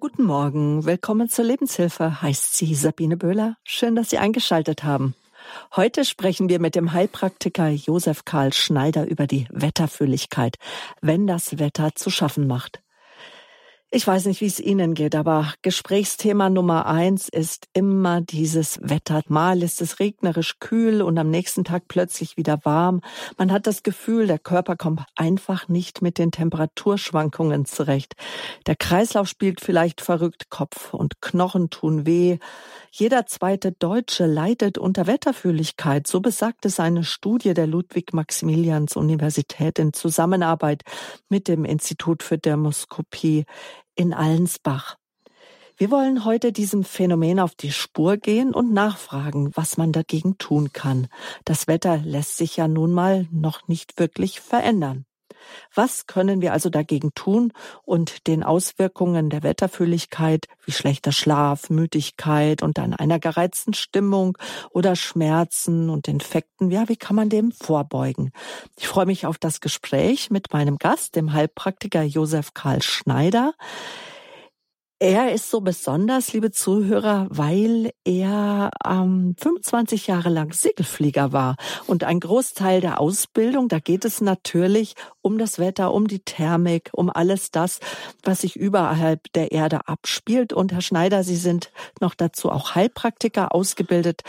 Guten Morgen, willkommen zur Lebenshilfe, heißt sie Sabine Böhler. Schön, dass Sie eingeschaltet haben. Heute sprechen wir mit dem Heilpraktiker Josef Karl Schneider über die Wetterfühligkeit, wenn das Wetter zu schaffen macht. Ich weiß nicht, wie es Ihnen geht, aber Gesprächsthema Nummer eins ist immer dieses Wetter. Mal ist es regnerisch kühl und am nächsten Tag plötzlich wieder warm. Man hat das Gefühl, der Körper kommt einfach nicht mit den Temperaturschwankungen zurecht. Der Kreislauf spielt vielleicht verrückt, Kopf und Knochen tun weh. Jeder zweite Deutsche leidet unter Wetterfühligkeit. So besagt es eine Studie der Ludwig-Maximilians-Universität in Zusammenarbeit mit dem Institut für Dermoskopie in Allensbach. Wir wollen heute diesem Phänomen auf die Spur gehen und nachfragen, was man dagegen tun kann. Das Wetter lässt sich ja nun mal noch nicht wirklich verändern. Was können wir also dagegen tun und den Auswirkungen der Wetterfühligkeit wie schlechter Schlaf, Müdigkeit und an einer gereizten Stimmung oder Schmerzen und Infekten, ja, wie kann man dem vorbeugen? Ich freue mich auf das Gespräch mit meinem Gast, dem Heilpraktiker Josef Karl Schneider. Er ist so besonders, liebe Zuhörer, weil er ähm, 25 Jahre lang Segelflieger war. Und ein Großteil der Ausbildung, da geht es natürlich um das Wetter, um die Thermik, um alles das, was sich überhalb der Erde abspielt. Und Herr Schneider, Sie sind noch dazu auch Heilpraktiker ausgebildet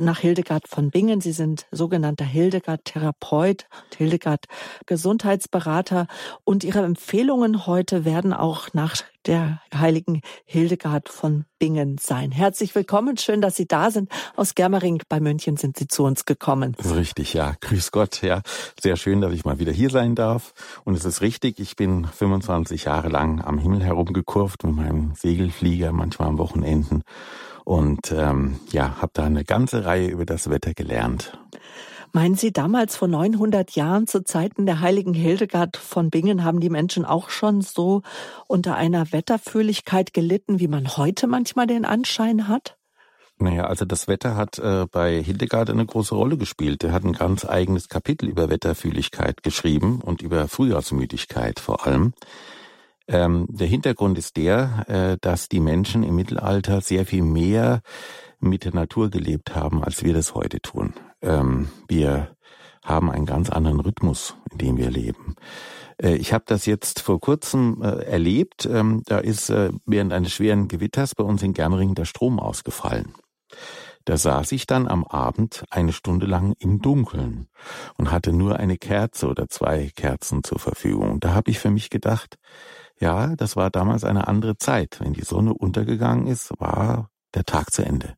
nach Hildegard von Bingen. Sie sind sogenannter Hildegard-Therapeut, Hildegard-Gesundheitsberater und Ihre Empfehlungen heute werden auch nach der heiligen Hildegard von Bingen sein. Herzlich willkommen, schön, dass Sie da sind. Aus Germering bei München sind Sie zu uns gekommen. Richtig, ja. Grüß Gott, ja. Sehr schön, dass ich mal wieder hier sein darf. Und es ist richtig, ich bin 25 Jahre lang am Himmel herumgekurvt mit meinem Segelflieger, manchmal am Wochenenden und ähm, ja, habe da eine ganze Reihe über das Wetter gelernt. Meinen Sie, damals vor 900 Jahren zu Zeiten der heiligen Hildegard von Bingen haben die Menschen auch schon so unter einer Wetterfühligkeit gelitten, wie man heute manchmal den Anschein hat? Naja, also das Wetter hat äh, bei Hildegard eine große Rolle gespielt. Er hat ein ganz eigenes Kapitel über Wetterfühligkeit geschrieben und über Frühjahrsmüdigkeit vor allem. Ähm, der Hintergrund ist der, äh, dass die Menschen im Mittelalter sehr viel mehr mit der Natur gelebt haben, als wir das heute tun. Ähm, wir haben einen ganz anderen Rhythmus, in dem wir leben. Äh, ich habe das jetzt vor kurzem äh, erlebt. Ähm, da ist äh, während eines schweren Gewitters bei uns in Germering der Strom ausgefallen. Da saß ich dann am Abend eine Stunde lang im Dunkeln und hatte nur eine Kerze oder zwei Kerzen zur Verfügung. Da habe ich für mich gedacht, ja, das war damals eine andere Zeit. Wenn die Sonne untergegangen ist, war der Tag zu Ende.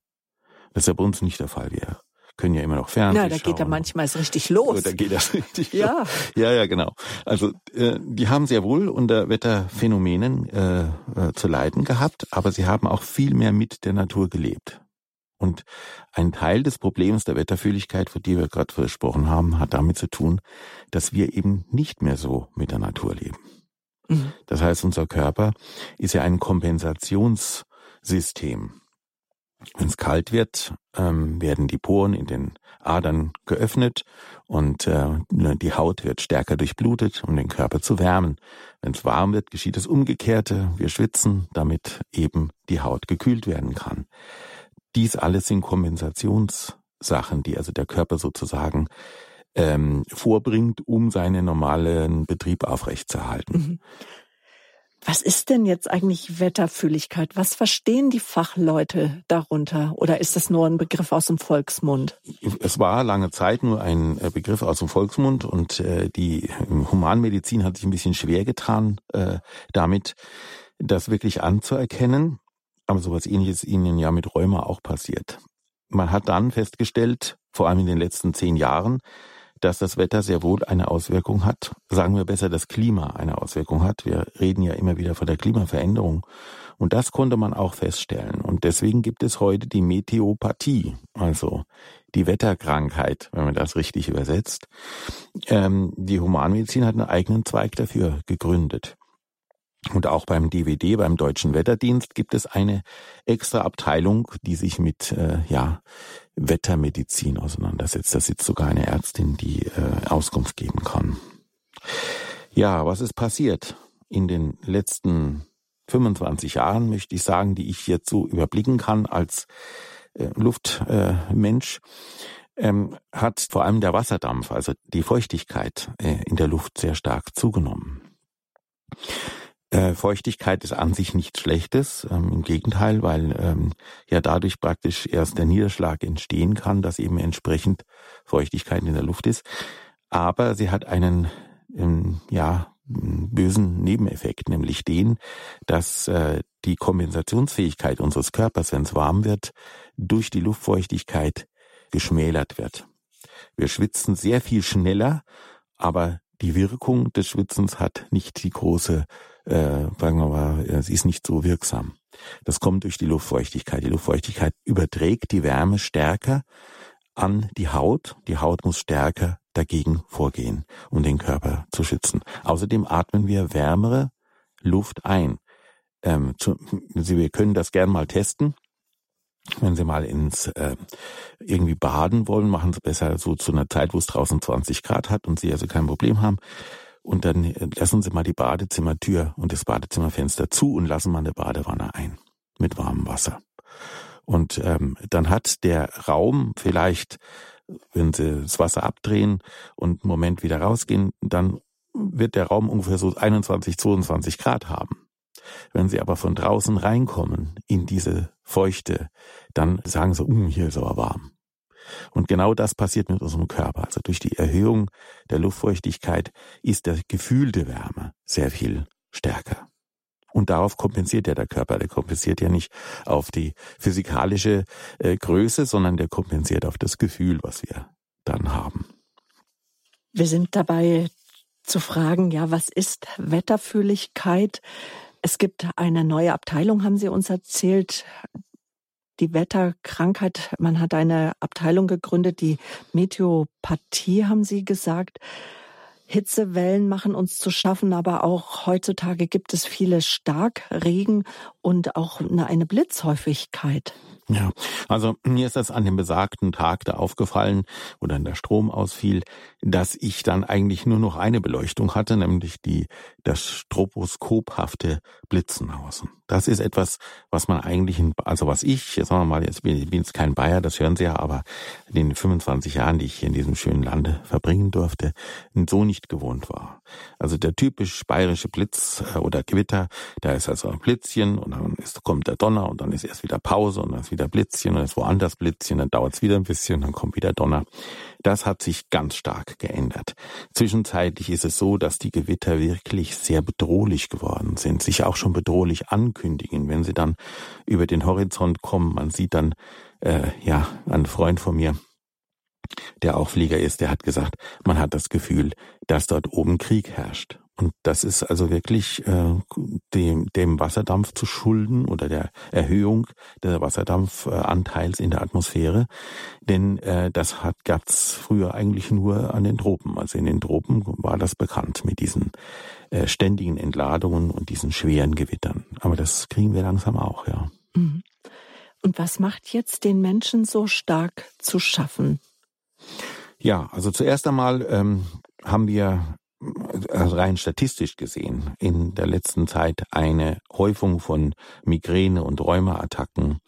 Das ist ja bei uns nicht der Fall. Wir können ja immer noch Fernsehen Ja, da geht ja manchmal es richtig los. Da geht das richtig ja. los. Ja, ja, genau. Also äh, die haben sehr wohl unter Wetterphänomenen äh, äh, zu leiden gehabt, aber sie haben auch viel mehr mit der Natur gelebt. Und ein Teil des Problems der Wetterfühligkeit, von dem wir gerade gesprochen haben, hat damit zu tun, dass wir eben nicht mehr so mit der Natur leben. Mhm. Das heißt, unser Körper ist ja ein Kompensationssystem. Wenn es kalt wird, ähm, werden die Poren in den Adern geöffnet und äh, die Haut wird stärker durchblutet, um den Körper zu wärmen. Wenn es warm wird, geschieht das Umgekehrte. Wir schwitzen, damit eben die Haut gekühlt werden kann. Dies alles sind Kompensationssachen, die also der Körper sozusagen ähm, vorbringt, um seinen normalen Betrieb aufrechtzuerhalten. Mhm. Was ist denn jetzt eigentlich Wetterfühligkeit? Was verstehen die Fachleute darunter? Oder ist das nur ein Begriff aus dem Volksmund? Es war lange Zeit nur ein äh, Begriff aus dem Volksmund und äh, die Humanmedizin hat sich ein bisschen schwer getan, äh, damit das wirklich anzuerkennen. Aber sowas ähnliches ist ihnen ja mit Rheuma auch passiert. Man hat dann festgestellt, vor allem in den letzten zehn Jahren, dass das Wetter sehr wohl eine Auswirkung hat. Sagen wir besser, das Klima eine Auswirkung hat. Wir reden ja immer wieder von der Klimaveränderung. Und das konnte man auch feststellen. Und deswegen gibt es heute die Meteopathie, also die Wetterkrankheit, wenn man das richtig übersetzt. Ähm, die Humanmedizin hat einen eigenen Zweig dafür gegründet. Und auch beim DVD, beim Deutschen Wetterdienst, gibt es eine extra Abteilung, die sich mit äh, ja, Wettermedizin auseinandersetzt. Da sitzt sogar eine Ärztin, die äh, Auskunft geben kann. Ja, was ist passiert in den letzten 25 Jahren, möchte ich sagen, die ich jetzt so überblicken kann als äh, Luftmensch, äh, ähm, hat vor allem der Wasserdampf, also die Feuchtigkeit äh, in der Luft sehr stark zugenommen. Äh, Feuchtigkeit ist an sich nichts Schlechtes, ähm, im Gegenteil, weil ähm, ja dadurch praktisch erst der Niederschlag entstehen kann, dass eben entsprechend Feuchtigkeit in der Luft ist. Aber sie hat einen ähm, ja bösen Nebeneffekt, nämlich den, dass äh, die Kompensationsfähigkeit unseres Körpers, wenn es warm wird, durch die Luftfeuchtigkeit geschmälert wird. Wir schwitzen sehr viel schneller, aber die Wirkung des Schwitzens hat nicht die große, äh, sagen wir mal, sie ist nicht so wirksam. Das kommt durch die Luftfeuchtigkeit. Die Luftfeuchtigkeit überträgt die Wärme stärker an die Haut. Die Haut muss stärker dagegen vorgehen, um den Körper zu schützen. Außerdem atmen wir wärmere Luft ein. Ähm, zu, wir können das gern mal testen. Wenn Sie mal ins äh, irgendwie baden wollen, machen Sie besser so zu einer Zeit, wo es draußen 20 Grad hat und Sie also kein Problem haben. Und dann äh, lassen Sie mal die Badezimmertür und das Badezimmerfenster zu und lassen mal eine Badewanne ein mit warmem Wasser. Und ähm, dann hat der Raum vielleicht wenn Sie das Wasser abdrehen und einen Moment wieder rausgehen, dann wird der Raum ungefähr so 21, 22 Grad haben. Wenn Sie aber von draußen reinkommen in diese Feuchte, dann sagen Sie, um, hier ist aber warm. Und genau das passiert mit unserem Körper. Also durch die Erhöhung der Luftfeuchtigkeit ist der gefühlte Wärme sehr viel stärker. Und darauf kompensiert ja der Körper. Der kompensiert ja nicht auf die physikalische äh, Größe, sondern der kompensiert auf das Gefühl, was wir dann haben. Wir sind dabei zu fragen, ja, was ist Wetterfühligkeit? Es gibt eine neue Abteilung, haben Sie uns erzählt, die Wetterkrankheit. Man hat eine Abteilung gegründet, die Meteopathie, haben Sie gesagt. Hitzewellen machen uns zu schaffen, aber auch heutzutage gibt es viele Starkregen und auch eine Blitzhäufigkeit. Ja, also mir ist das an dem besagten Tag da aufgefallen, wo dann der Strom ausfiel, dass ich dann eigentlich nur noch eine Beleuchtung hatte, nämlich die das stroboskophafte Blitzen außen. Das ist etwas, was man eigentlich, in, also was ich, jetzt sagen wir mal, jetzt bin ich bin jetzt kein Bayer, das hören Sie ja, aber in den 25 Jahren, die ich hier in diesem schönen Lande verbringen durfte, so nicht gewohnt war. Also der typisch bayerische Blitz äh, oder Gewitter, da ist also ein Blitzchen und dann ist, kommt der Donner und dann ist erst wieder Pause und dann ist wieder Blitzchen und ist woanders Blitzchen, dann dauert es wieder ein bisschen, dann kommt wieder Donner. Das hat sich ganz stark geändert. Zwischenzeitlich ist es so, dass die Gewitter wirklich sehr bedrohlich geworden sind, sich auch schon bedrohlich ankündigen, wenn sie dann über den Horizont kommen. Man sieht dann, äh, ja, ein Freund von mir, der auch Flieger ist, der hat gesagt, man hat das Gefühl, dass dort oben Krieg herrscht. Und das ist also wirklich äh, dem, dem Wasserdampf zu schulden oder der Erhöhung des Wasserdampfanteils in der Atmosphäre. Denn äh, das hat gab's früher eigentlich nur an den Tropen. Also in den Tropen war das bekannt mit diesen äh, ständigen Entladungen und diesen schweren Gewittern. Aber das kriegen wir langsam auch, ja. Mhm. Und was macht jetzt den Menschen so stark zu schaffen? Ja, also zuerst einmal ähm, haben wir also rein statistisch gesehen in der letzten Zeit eine Häufung von Migräne und Rheumaattacken.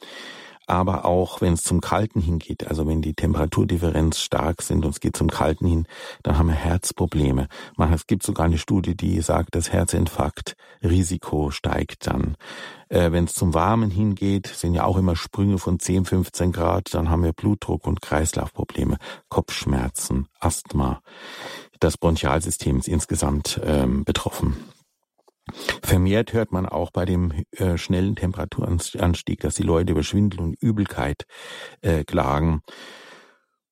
Aber auch wenn es zum Kalten hingeht, also wenn die Temperaturdifferenz stark sind und es geht zum Kalten hin, dann haben wir Herzprobleme. Es gibt sogar eine Studie, die sagt, das Herzinfarktrisiko steigt dann. Äh, wenn es zum Warmen hingeht, sind ja auch immer Sprünge von 10, 15 Grad, dann haben wir Blutdruck und Kreislaufprobleme, Kopfschmerzen, Asthma des Bronchialsystems insgesamt ähm, betroffen. Vermehrt hört man auch bei dem äh, schnellen Temperaturanstieg, dass die Leute über Schwindel und Übelkeit äh, klagen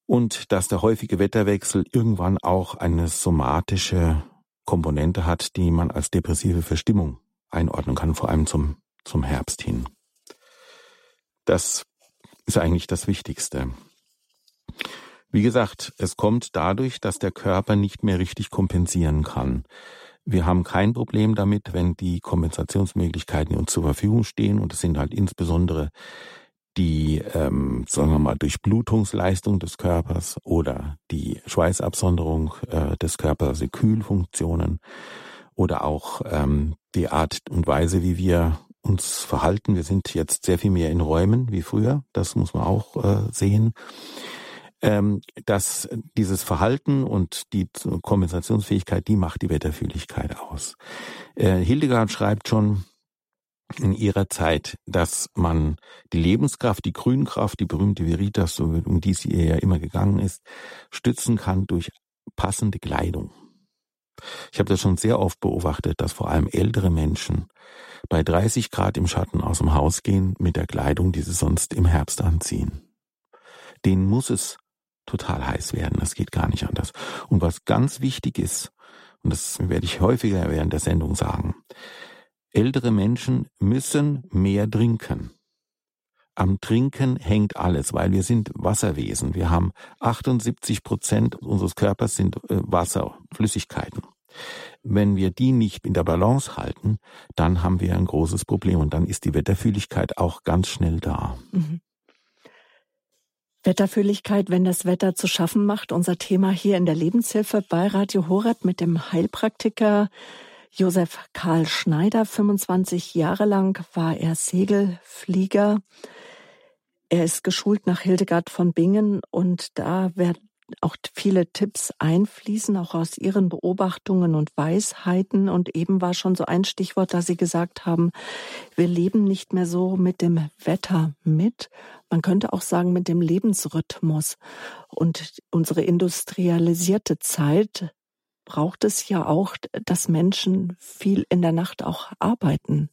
und dass der häufige Wetterwechsel irgendwann auch eine somatische Komponente hat, die man als depressive Verstimmung einordnen kann, vor allem zum, zum Herbst hin. Das ist eigentlich das Wichtigste. Wie gesagt, es kommt dadurch, dass der Körper nicht mehr richtig kompensieren kann. Wir haben kein Problem damit, wenn die Kompensationsmöglichkeiten uns zur Verfügung stehen und es sind halt insbesondere die, ähm, sagen wir mal, Durchblutungsleistung des Körpers oder die Schweißabsonderung äh, des Körpers, also Kühlfunktionen oder auch ähm, die Art und Weise, wie wir uns verhalten. Wir sind jetzt sehr viel mehr in Räumen wie früher. Das muss man auch äh, sehen. Ähm, dass dieses Verhalten und die Kompensationsfähigkeit, die macht die Wetterfühligkeit aus. Äh, Hildegard schreibt schon in ihrer Zeit, dass man die Lebenskraft, die Grünkraft, die berühmte Veritas, um die sie ja immer gegangen ist, stützen kann durch passende Kleidung. Ich habe das schon sehr oft beobachtet, dass vor allem ältere Menschen bei 30 Grad im Schatten aus dem Haus gehen mit der Kleidung, die sie sonst im Herbst anziehen. Denen muss es total heiß werden, das geht gar nicht anders. Und was ganz wichtig ist, und das werde ich häufiger während der Sendung sagen, ältere Menschen müssen mehr trinken. Am Trinken hängt alles, weil wir sind Wasserwesen. Wir haben 78 Prozent unseres Körpers sind äh, Wasser, Flüssigkeiten. Wenn wir die nicht in der Balance halten, dann haben wir ein großes Problem und dann ist die Wetterfühligkeit auch ganz schnell da. Mhm. Wetterfühligkeit, wenn das Wetter zu schaffen macht. Unser Thema hier in der Lebenshilfe bei Radio Horeb mit dem Heilpraktiker Josef Karl Schneider. 25 Jahre lang war er Segelflieger. Er ist geschult nach Hildegard von Bingen und da werden auch viele Tipps einfließen, auch aus Ihren Beobachtungen und Weisheiten. Und eben war schon so ein Stichwort, da Sie gesagt haben, wir leben nicht mehr so mit dem Wetter mit. Man könnte auch sagen mit dem Lebensrhythmus. Und unsere industrialisierte Zeit braucht es ja auch, dass Menschen viel in der Nacht auch arbeiten.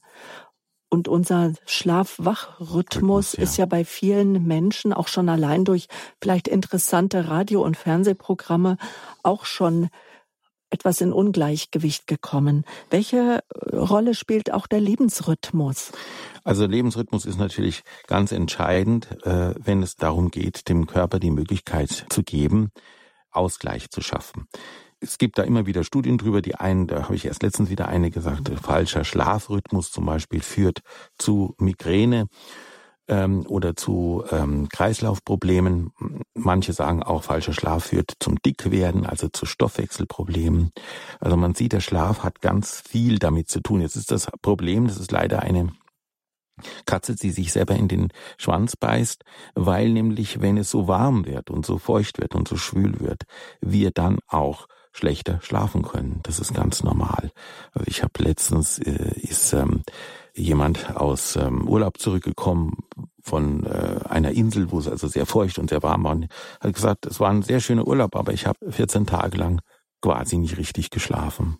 Und unser Schlaf-Wach-Rhythmus ja. ist ja bei vielen Menschen auch schon allein durch vielleicht interessante Radio- und Fernsehprogramme auch schon etwas in Ungleichgewicht gekommen. Welche Rolle spielt auch der Lebensrhythmus? Also Lebensrhythmus ist natürlich ganz entscheidend, äh, wenn es darum geht, dem Körper die Möglichkeit zu geben, Ausgleich zu schaffen es gibt da immer wieder Studien drüber. Die einen, da habe ich erst letztens wieder eine gesagt, falscher Schlafrhythmus zum Beispiel führt zu Migräne ähm, oder zu ähm, Kreislaufproblemen. Manche sagen auch, falscher Schlaf führt zum Dickwerden, also zu Stoffwechselproblemen. Also man sieht, der Schlaf hat ganz viel damit zu tun. Jetzt ist das Problem, das ist leider eine Katze, die sich selber in den Schwanz beißt, weil nämlich, wenn es so warm wird und so feucht wird und so schwül wird, wir dann auch schlechter schlafen können. Das ist ganz normal. Also ich habe letztens äh, ist ähm, jemand aus ähm, Urlaub zurückgekommen von äh, einer Insel, wo es also sehr feucht und sehr warm war. Und hat gesagt, es war ein sehr schöner Urlaub, aber ich habe 14 Tage lang quasi nicht richtig geschlafen.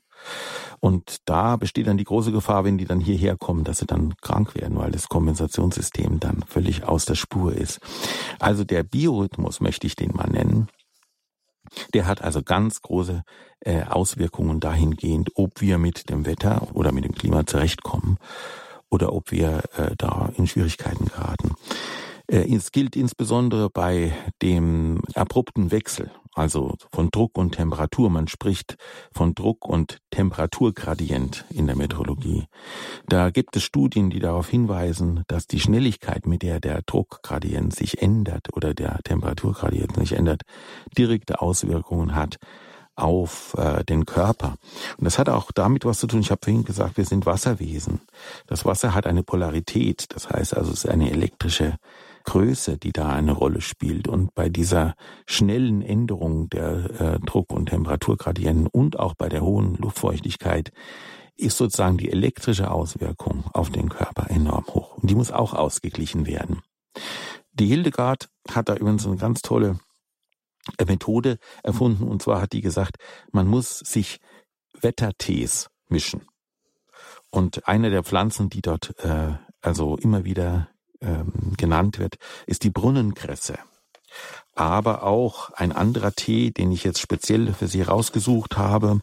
Und da besteht dann die große Gefahr, wenn die dann hierher kommen, dass sie dann krank werden, weil das Kompensationssystem dann völlig aus der Spur ist. Also der Biorhythmus möchte ich den mal nennen. Der hat also ganz große äh, Auswirkungen dahingehend, ob wir mit dem Wetter oder mit dem Klima zurechtkommen oder ob wir äh, da in Schwierigkeiten geraten. Äh, es gilt insbesondere bei dem abrupten Wechsel also von Druck und Temperatur. Man spricht von Druck- und Temperaturgradient in der Meteorologie. Da gibt es Studien, die darauf hinweisen, dass die Schnelligkeit, mit der der Druckgradient sich ändert oder der Temperaturgradient sich ändert, direkte Auswirkungen hat auf äh, den Körper. Und das hat auch damit was zu tun. Ich habe vorhin gesagt, wir sind Wasserwesen. Das Wasser hat eine Polarität, das heißt also es ist eine elektrische Größe, die da eine Rolle spielt. Und bei dieser schnellen Änderung der äh, Druck- und Temperaturgradienten und auch bei der hohen Luftfeuchtigkeit ist sozusagen die elektrische Auswirkung auf den Körper enorm hoch. Und die muss auch ausgeglichen werden. Die Hildegard hat da übrigens eine ganz tolle äh, Methode erfunden. Und zwar hat die gesagt, man muss sich Wettertees mischen. Und eine der Pflanzen, die dort äh, also immer wieder ähm, genannt wird, ist die Brunnenkresse. Aber auch ein anderer Tee, den ich jetzt speziell für Sie rausgesucht habe,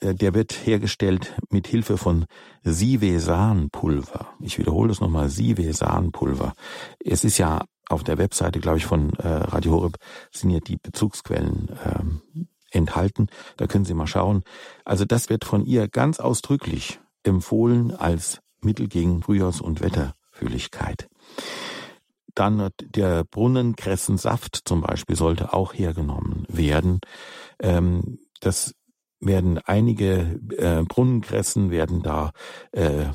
äh, der wird hergestellt mit Hilfe von Sivesanpulver. Ich wiederhole es nochmal, Sivesanpulver. Es ist ja auf der Webseite, glaube ich, von äh, Radio Horeb sind ja die Bezugsquellen ähm, enthalten. Da können Sie mal schauen. Also das wird von ihr ganz ausdrücklich empfohlen als Mittel gegen Frühjahrs- und Wetter. Fülligkeit. Dann der Brunnenkressensaft zum Beispiel sollte auch hergenommen werden. Ähm, das werden einige äh, Brunnenkressen werden da äh,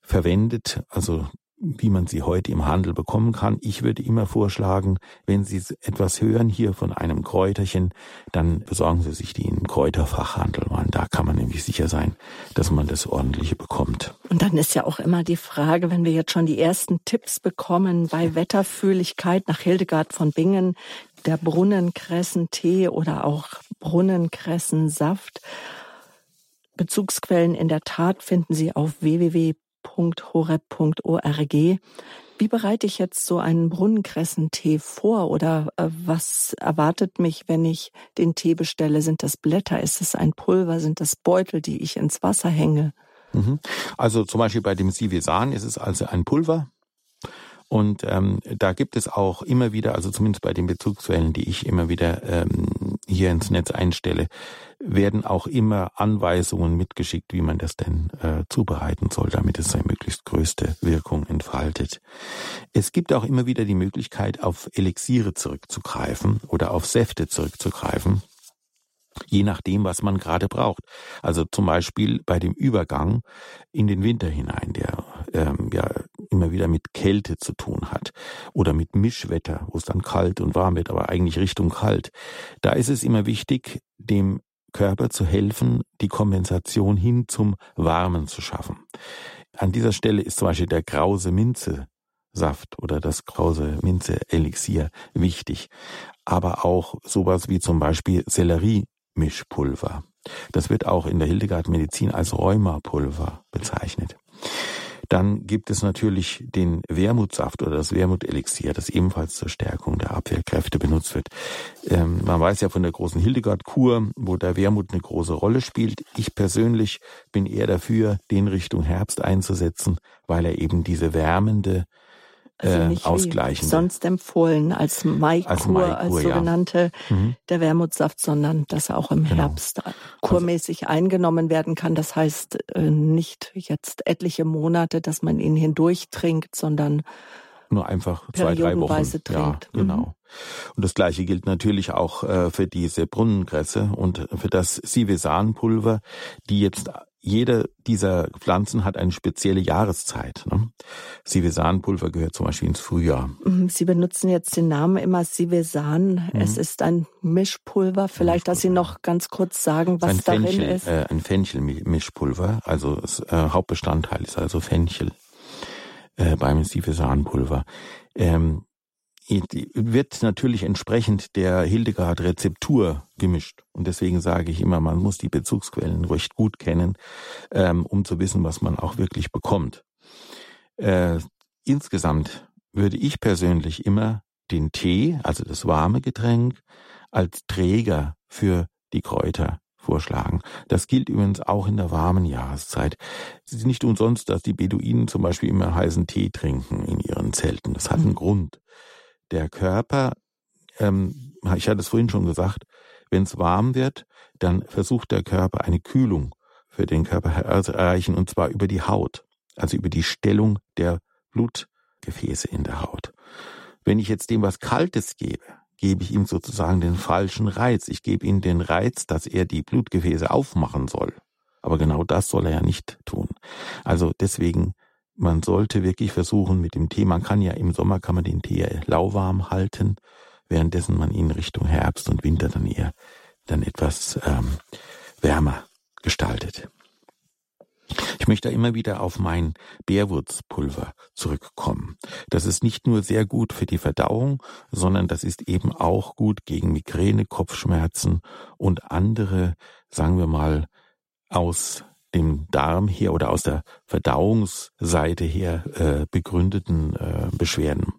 verwendet, also wie man sie heute im Handel bekommen kann. Ich würde immer vorschlagen, wenn Sie etwas hören hier von einem Kräuterchen, dann besorgen Sie sich die im Kräuterfachhandel. Man, da kann man nämlich sicher sein, dass man das ordentliche bekommt. Und dann ist ja auch immer die Frage, wenn wir jetzt schon die ersten Tipps bekommen bei Wetterfühligkeit nach Hildegard von Bingen, der Brunnenkressentee oder auch Brunnenkressensaft. Bezugsquellen in der Tat finden Sie auf www www.horeb.org. Wie bereite ich jetzt so einen Brunnenkressentee vor oder äh, was erwartet mich, wenn ich den Tee bestelle? Sind das Blätter? Ist es ein Pulver? Sind das Beutel, die ich ins Wasser hänge? Mhm. Also zum Beispiel bei dem Sivisan ist es also ein Pulver. Und ähm, da gibt es auch immer wieder, also zumindest bei den Bezugsquellen, die ich immer wieder ähm, hier ins Netz einstelle, werden auch immer Anweisungen mitgeschickt, wie man das denn äh, zubereiten soll, damit es seine möglichst größte Wirkung entfaltet. Es gibt auch immer wieder die Möglichkeit, auf Elixiere zurückzugreifen oder auf Säfte zurückzugreifen je nachdem, was man gerade braucht. Also zum Beispiel bei dem Übergang in den Winter hinein, der ähm, ja immer wieder mit Kälte zu tun hat oder mit Mischwetter, wo es dann kalt und warm wird, aber eigentlich Richtung kalt. Da ist es immer wichtig, dem Körper zu helfen, die Kompensation hin zum Warmen zu schaffen. An dieser Stelle ist zum Beispiel der Grause Minze Saft oder das Krause Minze Elixier wichtig. Aber auch sowas wie zum Beispiel Selleriemischpulver. Das wird auch in der Hildegard Medizin als Rheumapulver bezeichnet. Dann gibt es natürlich den Wermutsaft oder das Wermutelixier, das ebenfalls zur Stärkung der Abwehrkräfte benutzt wird. Ähm, man weiß ja von der großen Hildegard-Kur, wo der Wermut eine große Rolle spielt. Ich persönlich bin eher dafür, den Richtung Herbst einzusetzen, weil er eben diese wärmende also äh, nicht ausgleichen. sonst empfohlen als Maikur, als, Maikur, als sogenannte ja. mhm. der Wermutsaft, sondern dass er auch im genau. Herbst kurmäßig also, eingenommen werden kann. Das heißt äh, nicht jetzt etliche Monate, dass man ihn hindurch trinkt, sondern nur einfach zwei, drei Wochen. Trinkt. Ja, genau. Mhm. Und das Gleiche gilt natürlich auch äh, für diese Brunnenkresse und für das Sivesanpulver, die jetzt jede dieser Pflanzen hat eine spezielle Jahreszeit. Ne? Sivesanpulver gehört zum Beispiel ins Frühjahr. Mhm, Sie benutzen jetzt den Namen immer Sivesan. Mhm. Es ist ein Mischpulver. Vielleicht, dass Sie noch ganz kurz sagen, was darin Fenchel, ist. Äh, ein Fenchel-Mischpulver. Also das äh, Hauptbestandteil ist also Fenchel äh, beim Sivesanpulver. Ähm, wird natürlich entsprechend der Hildegard-Rezeptur gemischt. Und deswegen sage ich immer, man muss die Bezugsquellen recht gut kennen, ähm, um zu wissen, was man auch wirklich bekommt. Äh, insgesamt würde ich persönlich immer den Tee, also das warme Getränk, als Träger für die Kräuter vorschlagen. Das gilt übrigens auch in der warmen Jahreszeit. Es ist nicht umsonst, dass die Beduinen zum Beispiel immer heißen Tee trinken in ihren Zelten. Das hat einen mhm. Grund der Körper, ähm, ich hatte es vorhin schon gesagt, wenn es warm wird, dann versucht der Körper eine Kühlung für den Körper zu erreichen, und zwar über die Haut, also über die Stellung der Blutgefäße in der Haut. Wenn ich jetzt dem was Kaltes gebe, gebe ich ihm sozusagen den falschen Reiz. Ich gebe ihm den Reiz, dass er die Blutgefäße aufmachen soll. Aber genau das soll er ja nicht tun. Also deswegen man sollte wirklich versuchen mit dem Tee, man kann ja im Sommer kann man den Tee lauwarm halten, währenddessen man ihn Richtung Herbst und Winter dann eher dann etwas ähm, wärmer gestaltet. Ich möchte immer wieder auf mein Bärwurzpulver zurückkommen. Das ist nicht nur sehr gut für die Verdauung, sondern das ist eben auch gut gegen Migräne, Kopfschmerzen und andere, sagen wir mal, aus dem Darm her oder aus der Verdauungsseite her äh, begründeten äh, Beschwerden.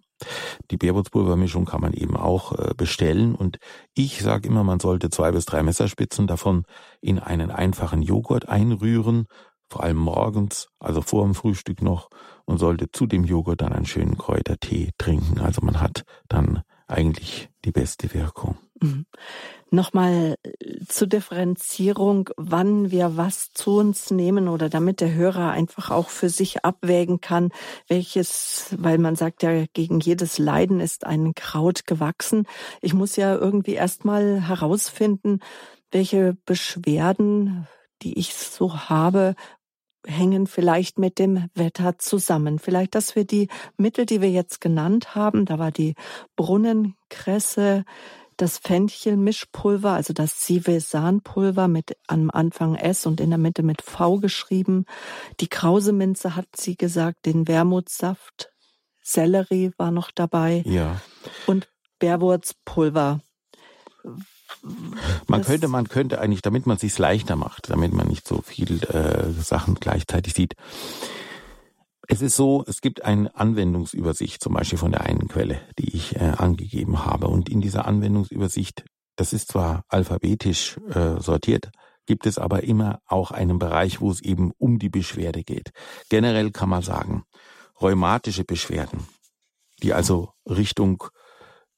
Die Bärwurzpulvermischung kann man eben auch äh, bestellen und ich sage immer, man sollte zwei bis drei Messerspitzen davon in einen einfachen Joghurt einrühren, vor allem morgens, also vor dem Frühstück noch und sollte zu dem Joghurt dann einen schönen Kräutertee trinken. Also man hat dann eigentlich die beste Wirkung. Mhm. Nochmal äh, zur Differenzierung, wann wir was zu uns nehmen oder damit der Hörer einfach auch für sich abwägen kann, welches, weil man sagt ja, gegen jedes Leiden ist ein Kraut gewachsen. Ich muss ja irgendwie erstmal herausfinden, welche Beschwerden, die ich so habe, hängen vielleicht mit dem Wetter zusammen. Vielleicht, dass wir die Mittel, die wir jetzt genannt haben, da war die Brunnenkresse, das Fenchelmischpulver, also das Sivesanpulver mit am Anfang S und in der Mitte mit V geschrieben. Die Krauseminze hat sie gesagt, den Wermutsaft, Sellerie war noch dabei. Ja. Und Bärwurzpulver. Man das könnte, man könnte eigentlich, damit man es sich leichter macht, damit man nicht so viel äh, Sachen gleichzeitig sieht. Es ist so, es gibt eine Anwendungsübersicht, zum Beispiel von der einen Quelle, die ich äh, angegeben habe. Und in dieser Anwendungsübersicht, das ist zwar alphabetisch äh, sortiert, gibt es aber immer auch einen Bereich, wo es eben um die Beschwerde geht. Generell kann man sagen, rheumatische Beschwerden, die also Richtung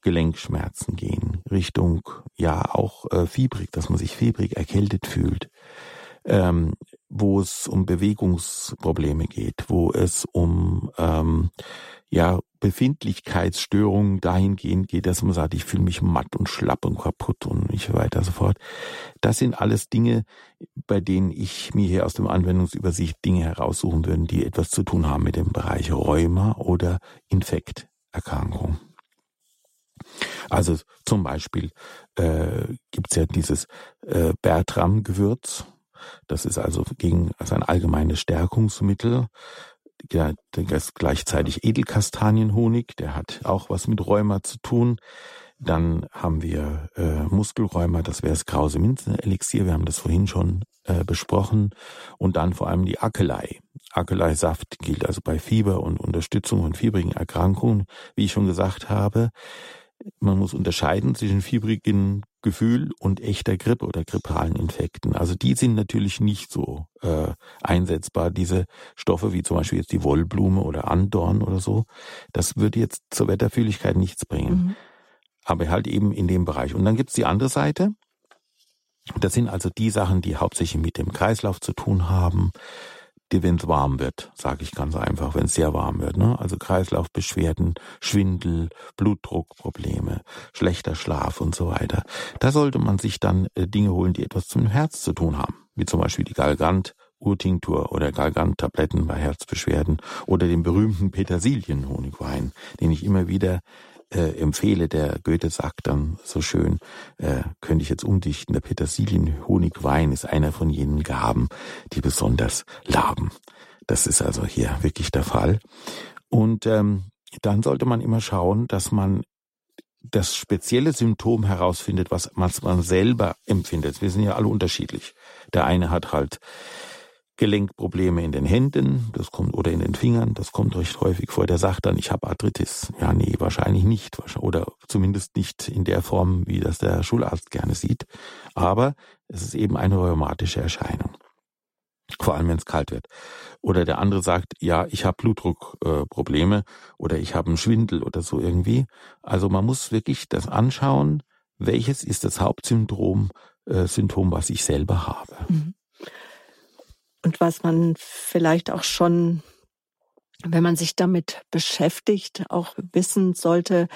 Gelenkschmerzen gehen, Richtung ja auch äh, fiebrig, dass man sich fiebrig erkältet fühlt, ähm, wo es um Bewegungsprobleme geht, wo es um ähm, ja Befindlichkeitsstörungen dahingehend geht, dass man sagt, ich fühle mich matt und schlapp und kaputt und nicht weiter so fort. Das sind alles Dinge, bei denen ich mir hier aus dem Anwendungsübersicht Dinge heraussuchen würde, die etwas zu tun haben mit dem Bereich Rheuma oder Infekterkrankung. Also zum Beispiel äh, gibt es ja dieses äh, Bertram-Gewürz. Das ist also gegen also ein allgemeines Stärkungsmittel. Ja, das ist gleichzeitig Edelkastanienhonig, der hat auch was mit Rheuma zu tun. Dann haben wir äh, Muskelrheuma, das wäre das krause Minzenelixier, wir haben das vorhin schon äh, besprochen. Und dann vor allem die Akelei. Akelei-Saft gilt also bei Fieber und Unterstützung von fiebrigen Erkrankungen, wie ich schon gesagt habe. Man muss unterscheiden zwischen fiebrigen Gefühl und echter Grippe oder grippalen Infekten. Also die sind natürlich nicht so äh, einsetzbar. Diese Stoffe wie zum Beispiel jetzt die Wollblume oder Andorn oder so, das würde jetzt zur Wetterfühligkeit nichts bringen. Mhm. Aber halt eben in dem Bereich. Und dann gibt's die andere Seite. Das sind also die Sachen, die hauptsächlich mit dem Kreislauf zu tun haben die, wenn es warm wird, sage ich ganz einfach, wenn es sehr warm wird. Ne? Also Kreislaufbeschwerden, Schwindel, Blutdruckprobleme, schlechter Schlaf und so weiter. Da sollte man sich dann äh, Dinge holen, die etwas zum Herz zu tun haben, wie zum Beispiel die Galgant. Urtinktur oder Galgant-Tabletten bei Herzbeschwerden oder den berühmten Petersilienhonigwein, den ich immer wieder äh, empfehle, der Goethe sagt dann so schön, äh, könnte ich jetzt umdichten, der Petersilien-Honigwein ist einer von jenen Gaben, die besonders laben. Das ist also hier wirklich der Fall. Und ähm, dann sollte man immer schauen, dass man das spezielle Symptom herausfindet, was man selber empfindet. Wir sind ja alle unterschiedlich. Der eine hat halt Gelenkprobleme in den Händen, das kommt oder in den Fingern, das kommt recht häufig vor. Der sagt dann, ich habe Arthritis. Ja, nee, wahrscheinlich nicht oder zumindest nicht in der Form, wie das der Schularzt gerne sieht, aber es ist eben eine rheumatische Erscheinung. Vor allem, wenn es kalt wird. Oder der andere sagt, ja, ich habe Blutdruckprobleme äh, oder ich habe einen Schwindel oder so irgendwie. Also man muss wirklich das anschauen, welches ist das Hauptsymptom, äh, Symptom, was ich selber habe. Mhm und was man vielleicht auch schon, wenn man sich damit beschäftigt, auch wissen sollte,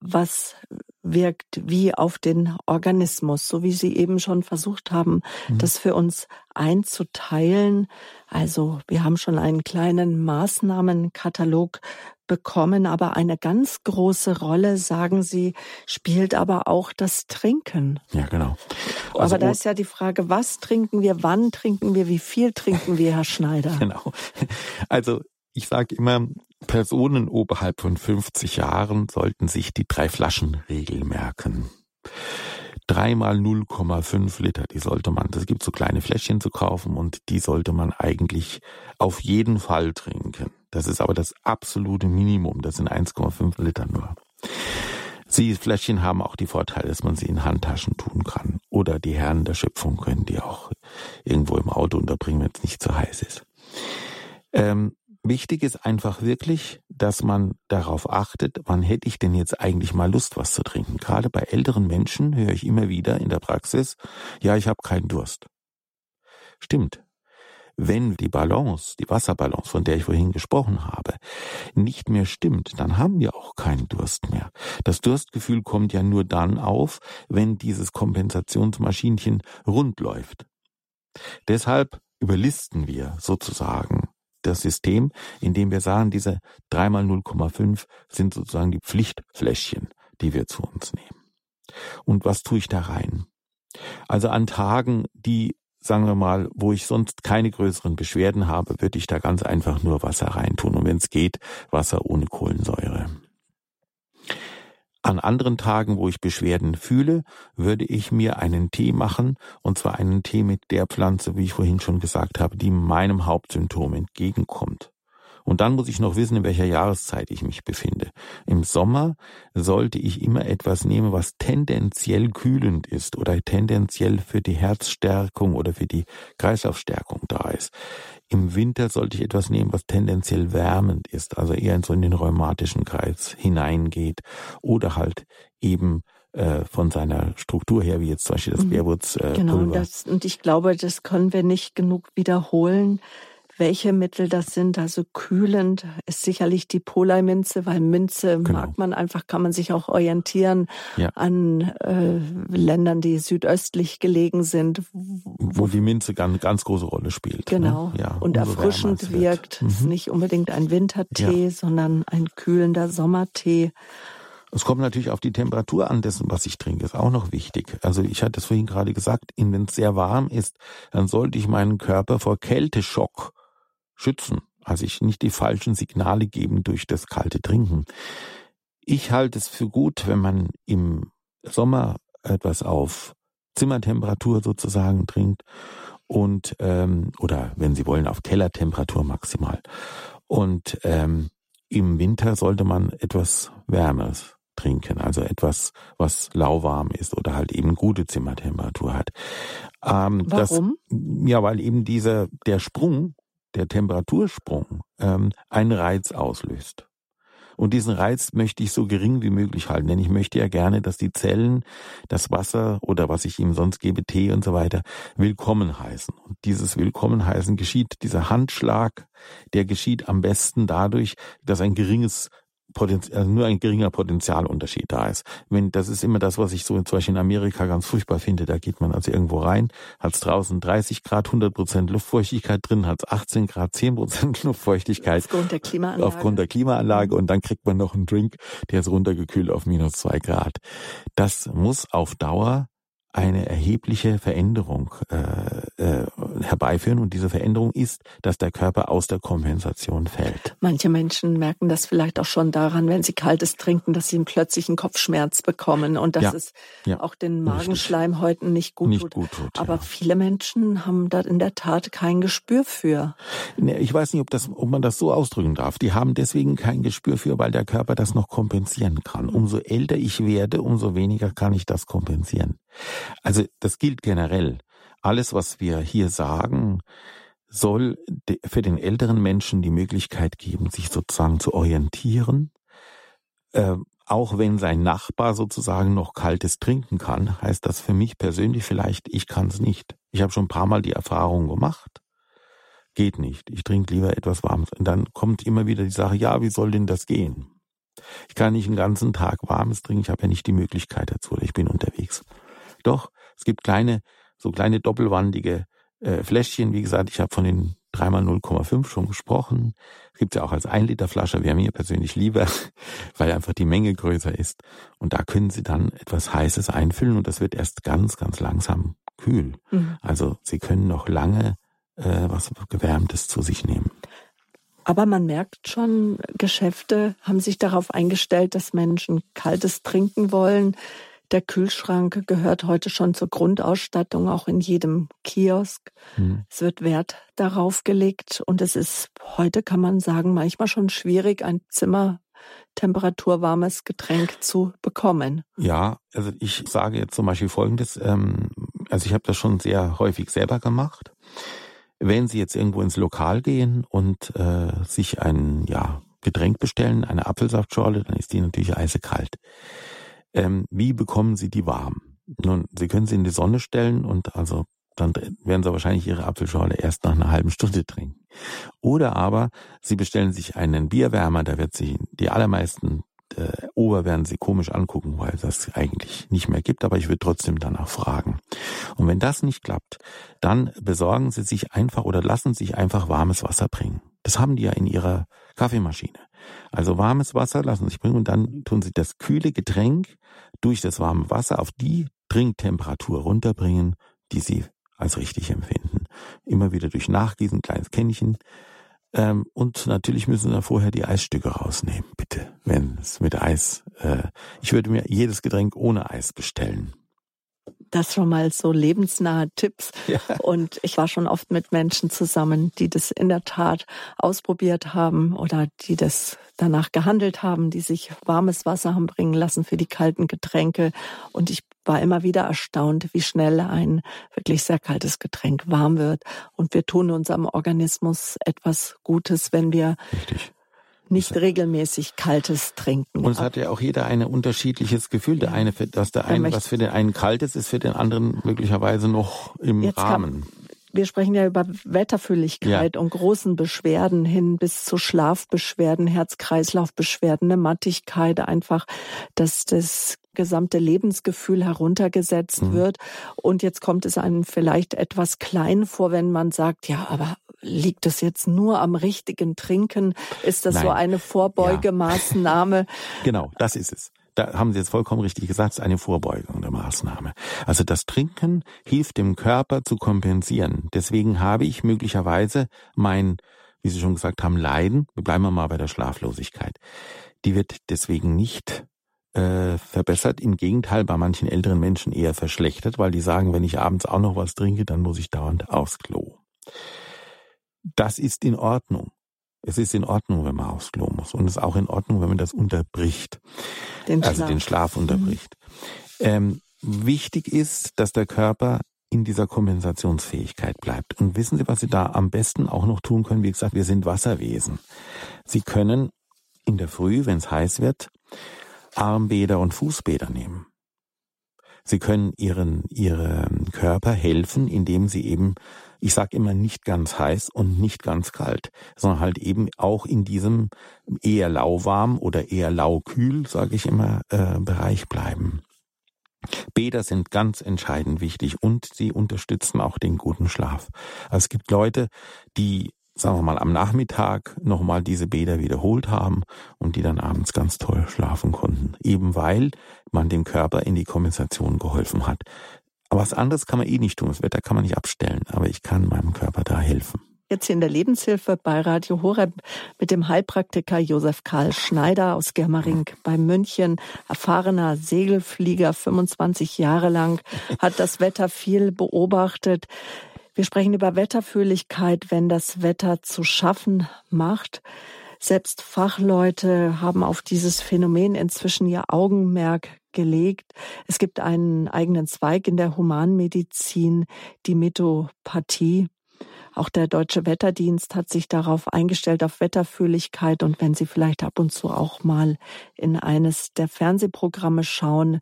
was wirkt wie auf den Organismus, so wie Sie eben schon versucht haben, mhm. das für uns einzuteilen. Also wir haben schon einen kleinen Maßnahmenkatalog bekommen, aber eine ganz große Rolle, sagen Sie, spielt aber auch das Trinken. Ja, genau. Also, aber da ist ja die Frage, was trinken wir, wann trinken wir, wie viel trinken wir, Herr Schneider? Genau. Also ich sage immer, Personen oberhalb von 50 Jahren sollten sich die drei Flaschen Regel merken. Dreimal 0,5 Liter, die sollte man, das gibt so kleine Fläschchen zu kaufen und die sollte man eigentlich auf jeden Fall trinken. Das ist aber das absolute Minimum. Das sind 1,5 Liter nur. Sie Fläschchen haben auch die Vorteile, dass man sie in Handtaschen tun kann. Oder die Herren der Schöpfung können die auch irgendwo im Auto unterbringen, wenn es nicht zu heiß ist. Ähm, wichtig ist einfach wirklich, dass man darauf achtet, wann hätte ich denn jetzt eigentlich mal Lust, was zu trinken. Gerade bei älteren Menschen höre ich immer wieder in der Praxis, ja, ich habe keinen Durst. Stimmt. wenn die Balance, die Wasserbalance, von der ich vorhin gesprochen habe, nicht mehr stimmt, dann haben wir auch keinen Durst mehr. Das Durstgefühl kommt ja nur dann auf, wenn dieses Kompensationsmaschinchen rund läuft. Deshalb überlisten wir sozusagen das System, indem wir sagen, diese 3 mal 0,5 sind sozusagen die Pflichtfläschchen, die wir zu uns nehmen. Und was tue ich da rein? Also an Tagen, die, sagen wir mal, wo ich sonst keine größeren Beschwerden habe, würde ich da ganz einfach nur Wasser reintun. Und wenn es geht, Wasser ohne Kohlensäure. An anderen Tagen, wo ich Beschwerden fühle, würde ich mir einen Tee machen, und zwar einen Tee mit der Pflanze, wie ich vorhin schon gesagt habe, die meinem Hauptsymptom entgegenkommt. Und dann muss ich noch wissen, in welcher Jahreszeit ich mich befinde. Im Sommer sollte ich immer etwas nehmen, was tendenziell kühlend ist oder tendenziell für die Herzstärkung oder für die Kreislaufstärkung da ist. Im Winter sollte ich etwas nehmen, was tendenziell wärmend ist, also eher in so in den rheumatischen Kreis hineingeht oder halt eben äh, von seiner Struktur her, wie jetzt zum Beispiel das mhm. Bärwurz. Äh, genau, das, und ich glaube, das können wir nicht genug wiederholen welche Mittel das sind. Also kühlend ist sicherlich die Polei-Minze, weil Minze genau. mag man einfach, kann man sich auch orientieren ja. an äh, Ländern, die südöstlich gelegen sind. Wo, die Minze ganz, ganz große Rolle spielt. Ne? Genau. Ne? Ja, und erfrischend wirkt. Mhm. Ist nicht unbedingt ein Wintertee, ja. sondern ein kühlender Sommertee. Es kommt natürlich auf die Temperatur an dessen, was ich trinke, ist auch noch wichtig. Also ich hatte es vorhin gerade gesagt, wenn es sehr warm ist, dann sollte ich meinen Körper vor Kälteschock schützen, also ich nicht die falschen Signale geben durch das kalte Trinken. Ich halte es für gut, wenn man im Sommer etwas auf Zimmertemperatur sozusagen trinkt und ähm, oder wenn Sie wollen auf Kellertemperatur maximal. Und ähm, im Winter sollte man etwas Wärmes trinken, also etwas, was lauwarm ist oder halt eben gute Zimmertemperatur hat. Ähm, Warum? Das, ja, weil eben dieser der Sprung der Temperatursprung ähm, einen Reiz auslöst. Und diesen Reiz möchte ich so gering wie möglich halten, denn ich möchte ja gerne, dass die Zellen das Wasser oder was ich ihm sonst gebe, Tee und so weiter, willkommen heißen. Und dieses Willkommen heißen geschieht, dieser Handschlag, der geschieht am besten dadurch, dass ein geringes Potenzial, also nur ein geringer Potenzialunterschied da ist. Wenn, das ist immer das, was ich so zum Beispiel in Amerika ganz furchtbar finde. Da geht man also irgendwo rein, hat es draußen 30 Grad, 100 Prozent Luftfeuchtigkeit drin, hat es 18 Grad, 10 Prozent Luftfeuchtigkeit. Aufgrund der Klimaanlage. Aufgrund der Klimaanlage und dann kriegt man noch einen Drink, der ist runtergekühlt auf minus zwei Grad. Das muss auf Dauer eine erhebliche Veränderung äh, äh, herbeiführen. Und diese Veränderung ist, dass der Körper aus der Kompensation fällt. Manche Menschen merken das vielleicht auch schon daran, wenn sie kaltes trinken, dass sie einen plötzlichen Kopfschmerz bekommen und dass ja, es ja, auch den Magenschleimhäuten nicht gut nicht tut. Gut tut Aber ja. viele Menschen haben da in der Tat kein Gespür für. Ich weiß nicht, ob, das, ob man das so ausdrücken darf. Die haben deswegen kein Gespür für, weil der Körper das noch kompensieren kann. Umso älter ich werde, umso weniger kann ich das kompensieren. Also das gilt generell. Alles, was wir hier sagen, soll für den älteren Menschen die Möglichkeit geben, sich sozusagen zu orientieren. Äh, auch wenn sein Nachbar sozusagen noch kaltes trinken kann, heißt das für mich persönlich vielleicht, ich kann es nicht. Ich habe schon ein paar Mal die Erfahrung gemacht. Geht nicht. Ich trinke lieber etwas Warmes. Und dann kommt immer wieder die Sache, ja, wie soll denn das gehen? Ich kann nicht einen ganzen Tag Warmes trinken, ich habe ja nicht die Möglichkeit dazu, oder ich bin unterwegs. Doch, es gibt kleine, so kleine doppelwandige äh, Fläschchen. Wie gesagt, ich habe von den 3x0,5 schon gesprochen. Es gibt ja auch als 1 Liter Flasche, wäre mir persönlich lieber, weil einfach die Menge größer ist. Und da können Sie dann etwas Heißes einfüllen und das wird erst ganz, ganz langsam kühl. Mhm. Also Sie können noch lange äh, was Gewärmtes zu sich nehmen. Aber man merkt schon, Geschäfte haben sich darauf eingestellt, dass Menschen kaltes trinken wollen. Der Kühlschrank gehört heute schon zur Grundausstattung, auch in jedem Kiosk. Mhm. Es wird Wert darauf gelegt und es ist heute, kann man sagen, manchmal schon schwierig, ein Zimmer temperaturwarmes Getränk zu bekommen. Ja, also ich sage jetzt zum Beispiel Folgendes. Ähm, also ich habe das schon sehr häufig selber gemacht. Wenn Sie jetzt irgendwo ins Lokal gehen und äh, sich ein ja, Getränk bestellen, eine Apfelsaftschorle, dann ist die natürlich eisekalt. Ähm, wie bekommen Sie die warm? Nun, Sie können sie in die Sonne stellen und also dann werden Sie wahrscheinlich Ihre Apfelschorle erst nach einer halben Stunde trinken. Oder aber Sie bestellen sich einen Bierwärmer, da wird Sie die allermeisten äh, Ober werden Sie komisch angucken, weil das eigentlich nicht mehr gibt, aber ich würde trotzdem danach fragen. Und wenn das nicht klappt, dann besorgen Sie sich einfach oder lassen sich einfach warmes Wasser bringen. Das haben die ja in ihrer Kaffeemaschine. Also warmes Wasser lassen Sie sich bringen und dann tun Sie das kühle Getränk durch das warme Wasser auf die Trinktemperatur runterbringen, die Sie als richtig empfinden. Immer wieder durch Nachgießen, kleines Kännchen, ähm, und natürlich müssen wir vorher die Eisstücke rausnehmen, bitte, wenn es mit Eis. Äh, ich würde mir jedes Getränk ohne Eis bestellen. Das schon mal so lebensnahe Tipps. Ja. Und ich war schon oft mit Menschen zusammen, die das in der Tat ausprobiert haben oder die das danach gehandelt haben, die sich warmes Wasser haben bringen lassen für die kalten Getränke. Und ich war immer wieder erstaunt, wie schnell ein wirklich sehr kaltes Getränk warm wird. Und wir tun unserem Organismus etwas Gutes, wenn wir Richtig nicht regelmäßig kaltes trinken. Und es hat ja auch jeder ein unterschiedliches Gefühl. Der eine, dass der eine, was für den einen kalt ist, ist für den anderen möglicherweise noch im Jetzt Rahmen. Kann, wir sprechen ja über Wetterfühligkeit ja. und großen Beschwerden hin bis zu Schlafbeschwerden, Herz-Kreislauf-Beschwerden, eine Mattigkeit, einfach, dass das gesamte Lebensgefühl heruntergesetzt mhm. wird. Und jetzt kommt es einem vielleicht etwas klein vor, wenn man sagt, ja, aber liegt es jetzt nur am richtigen Trinken? Ist das Nein. so eine Vorbeugemaßnahme? Ja. genau, das ist es da haben Sie jetzt vollkommen richtig gesagt, es ist eine Vorbeugung der Maßnahme. Also das Trinken hilft dem Körper zu kompensieren. Deswegen habe ich möglicherweise mein, wie Sie schon gesagt haben, Leiden, wir bleiben mal bei der Schlaflosigkeit, die wird deswegen nicht äh, verbessert. Im Gegenteil, bei manchen älteren Menschen eher verschlechtert, weil die sagen, wenn ich abends auch noch was trinke, dann muss ich dauernd aufs Klo. Das ist in Ordnung. Es ist in Ordnung, wenn man aufs Klo muss. Und es ist auch in Ordnung, wenn man das unterbricht. Den also den Schlaf unterbricht. Mhm. Ähm, wichtig ist, dass der Körper in dieser Kompensationsfähigkeit bleibt. Und wissen Sie, was Sie da am besten auch noch tun können? Wie gesagt, wir sind Wasserwesen. Sie können in der Früh, wenn es heiß wird, Armbäder und Fußbäder nehmen. Sie können ihren, ihren Körper helfen, indem sie eben ich sage immer nicht ganz heiß und nicht ganz kalt, sondern halt eben auch in diesem eher lauwarm oder eher laukühl, sage ich immer, äh, Bereich bleiben. Bäder sind ganz entscheidend wichtig und sie unterstützen auch den guten Schlaf. Also es gibt Leute, die sagen wir mal, am Nachmittag nochmal diese Bäder wiederholt haben und die dann abends ganz toll schlafen konnten. Eben weil man dem Körper in die Kompensation geholfen hat. Aber was anderes kann man eh nicht tun. Das Wetter kann man nicht abstellen. Aber ich kann meinem Körper da helfen. Jetzt hier in der Lebenshilfe bei Radio Horeb mit dem Heilpraktiker Josef Karl Schneider aus Germering bei München. Erfahrener Segelflieger, 25 Jahre lang, hat das Wetter viel beobachtet. Wir sprechen über Wetterfühligkeit, wenn das Wetter zu schaffen macht. Selbst Fachleute haben auf dieses Phänomen inzwischen ihr Augenmerk gelegt. Es gibt einen eigenen Zweig in der Humanmedizin, die Metopathie. Auch der Deutsche Wetterdienst hat sich darauf eingestellt, auf Wetterfühligkeit. Und wenn Sie vielleicht ab und zu auch mal in eines der Fernsehprogramme schauen,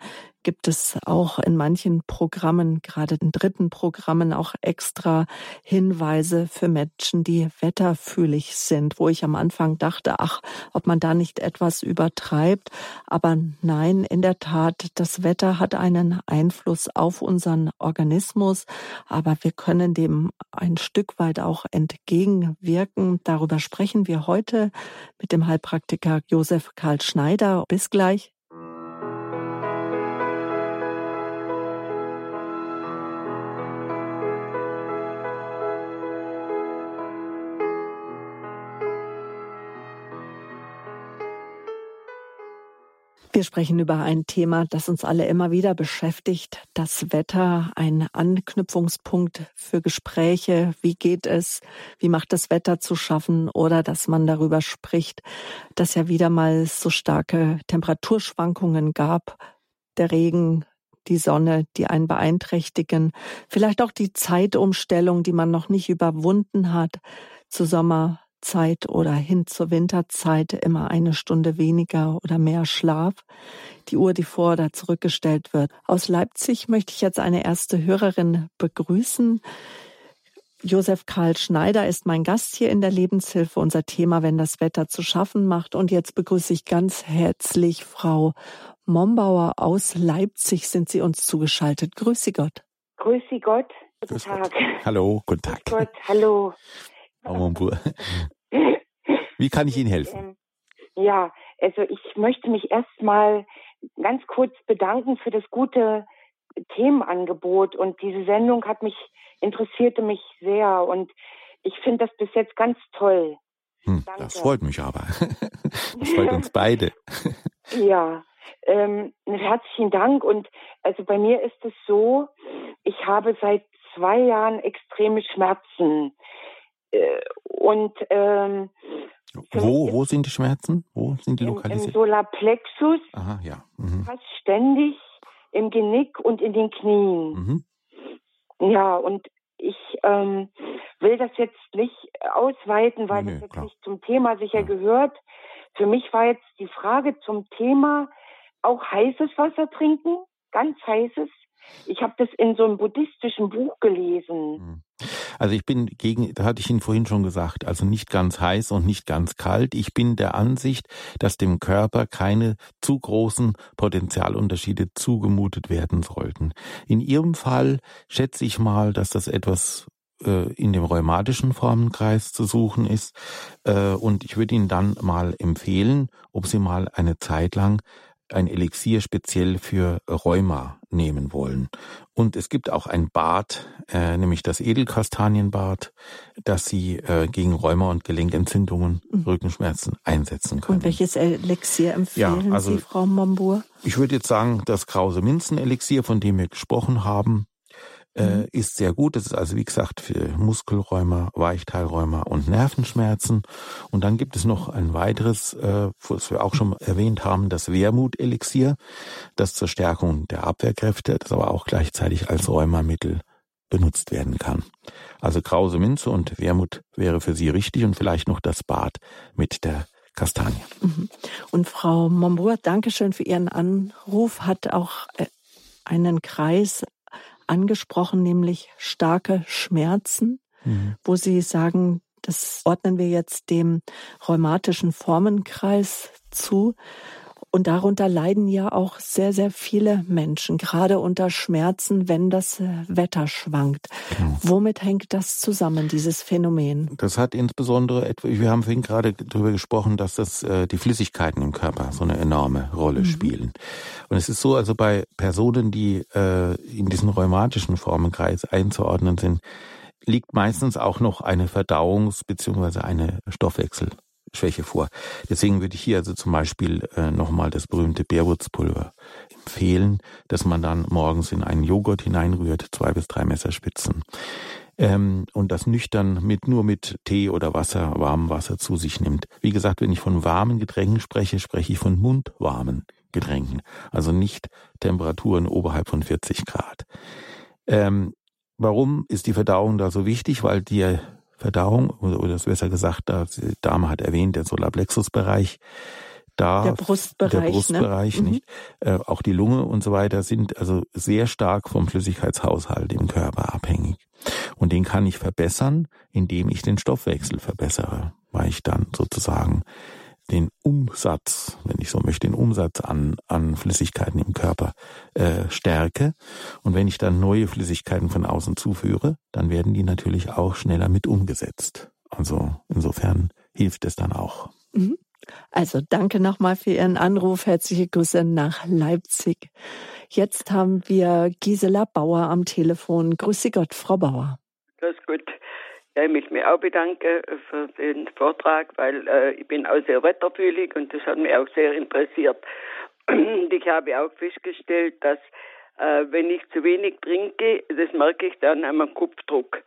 gibt es auch in manchen Programmen, gerade in dritten Programmen, auch extra Hinweise für Menschen, die wetterfühlig sind, wo ich am Anfang dachte, ach, ob man da nicht etwas übertreibt. Aber nein, in der Tat, das Wetter hat einen Einfluss auf unseren Organismus, aber wir können dem ein Stück weit auch entgegenwirken. Darüber sprechen wir heute mit dem Heilpraktiker Josef Karl Schneider. Bis gleich. Wir sprechen über ein Thema, das uns alle immer wieder beschäftigt. Das Wetter, ein Anknüpfungspunkt für Gespräche. Wie geht es? Wie macht das Wetter zu schaffen? Oder dass man darüber spricht, dass ja wieder mal so starke Temperaturschwankungen gab. Der Regen, die Sonne, die einen beeinträchtigen. Vielleicht auch die Zeitumstellung, die man noch nicht überwunden hat zu Sommer, Sommerzeit oder hin zur Winterzeit immer eine Stunde weniger oder mehr Schlaf. Die Uhr, die vor oder zurückgestellt wird. Aus Leipzig möchte ich jetzt eine erste Hörerin begrüßen. Josef Karl Schneider ist mein Gast hier in der Lebenshilfe. Unser Thema, wenn das Wetter zu schaffen macht. Und jetzt begrüße ich ganz herzlich Frau Mombauer aus Leipzig. Sind Sie uns zugeschaltet? Grüße Gott. Grüße Gott. Guten Grüß Tag. Gott. Hallo, guten Tag. Grüß Gott, hallo. Wie kann ich Ihnen helfen? Ähm, ja, also ich möchte mich erstmal ganz kurz bedanken für das gute Themenangebot und diese Sendung hat mich interessierte mich sehr und ich finde das bis jetzt ganz toll. Hm, das freut mich aber. Das freut uns beide. ja, ähm, herzlichen Dank. Und also bei mir ist es so, ich habe seit zwei Jahren extreme Schmerzen. Äh, und ähm, wo, wo sind die Schmerzen? Wo sind die lokalisiert? Im Solarplexus. Aha, ja. Mhm. Fast ständig im Genick und in den Knien. Mhm. Ja, und ich ähm, will das jetzt nicht ausweiten, weil nee, das jetzt klar. nicht zum Thema sicher ja. gehört. Für mich war jetzt die Frage zum Thema auch heißes Wasser trinken, ganz heißes. Ich habe das in so einem buddhistischen Buch gelesen. Hm. Also ich bin gegen, da hatte ich Ihnen vorhin schon gesagt, also nicht ganz heiß und nicht ganz kalt. Ich bin der Ansicht, dass dem Körper keine zu großen Potentialunterschiede zugemutet werden sollten. In Ihrem Fall schätze ich mal, dass das etwas äh, in dem rheumatischen Formenkreis zu suchen ist. Äh, und ich würde Ihnen dann mal empfehlen, ob Sie mal eine Zeit lang ein Elixier speziell für Rheuma nehmen wollen. Und es gibt auch ein Bad, äh, nämlich das Edelkastanienbad, das Sie äh, gegen Rheuma und Gelenkentzündungen, mhm. Rückenschmerzen einsetzen können. Und welches Elixier empfehlen ja, also, Sie, Frau Mombur? Ich würde jetzt sagen, das Krause Minzen-Elixier, von dem wir gesprochen haben, äh, mhm. ist sehr gut. Das ist also wie gesagt für Muskelräumer, Weichteilräumer und Nervenschmerzen. Und dann gibt es noch ein weiteres, äh, was wir auch schon erwähnt haben, das Wermut-Elixier, das zur Stärkung der Abwehrkräfte, das aber auch gleichzeitig als Rheumamittel benutzt werden kann. Also Krause Minze und Wermut wäre für Sie richtig und vielleicht noch das Bad mit der Kastanie. Mhm. Und Frau Mombour, Dankeschön für Ihren Anruf, hat auch äh, einen Kreis angesprochen, nämlich starke Schmerzen, mhm. wo Sie sagen, das ordnen wir jetzt dem rheumatischen Formenkreis zu. Und darunter leiden ja auch sehr, sehr viele Menschen, gerade unter Schmerzen, wenn das äh, Wetter schwankt. Genau. Womit hängt das zusammen, dieses Phänomen? Das hat insbesondere, wir haben vorhin gerade darüber gesprochen, dass das äh, die Flüssigkeiten im Körper so eine enorme Rolle mhm. spielen. Und es ist so, also bei Personen, die äh, in diesen rheumatischen Formenkreis einzuordnen sind, liegt meistens auch noch eine Verdauungs- bzw. eine Stoffwechsel Schwäche vor. Deswegen würde ich hier also zum Beispiel äh, nochmal das berühmte Bärwurzpulver empfehlen, dass man dann morgens in einen Joghurt hineinrührt, zwei bis drei Messerspitzen. Ähm, und das nüchtern mit nur mit Tee oder Wasser, warmem Wasser zu sich nimmt. Wie gesagt, wenn ich von warmen Getränken spreche, spreche ich von mundwarmen Getränken. Also nicht Temperaturen oberhalb von 40 Grad. Ähm, warum ist die Verdauung da so wichtig? Weil die Verdauung, oder das besser gesagt, die Dame hat erwähnt, der Solarplexusbereich, da der Brustbereich, der Brustbereich ne? nicht, mhm. äh, auch die Lunge und so weiter sind also sehr stark vom Flüssigkeitshaushalt im Körper abhängig. Und den kann ich verbessern, indem ich den Stoffwechsel verbessere, weil ich dann sozusagen den Umsatz, wenn ich so möchte, den Umsatz an, an Flüssigkeiten im Körper äh, stärke. Und wenn ich dann neue Flüssigkeiten von außen zuführe, dann werden die natürlich auch schneller mit umgesetzt. Also insofern hilft es dann auch. Mhm. Also danke nochmal für Ihren Anruf. Herzliche Grüße nach Leipzig. Jetzt haben wir Gisela Bauer am Telefon. Grüße Gott, Frau Bauer. Grüß Gott. Ja, ich möchte mich auch bedanken für den Vortrag, weil äh, ich bin auch sehr wetterfühlig und das hat mich auch sehr interessiert. Und ich habe auch festgestellt, dass äh, wenn ich zu wenig trinke, das merke ich dann an meinem Kopfdruck.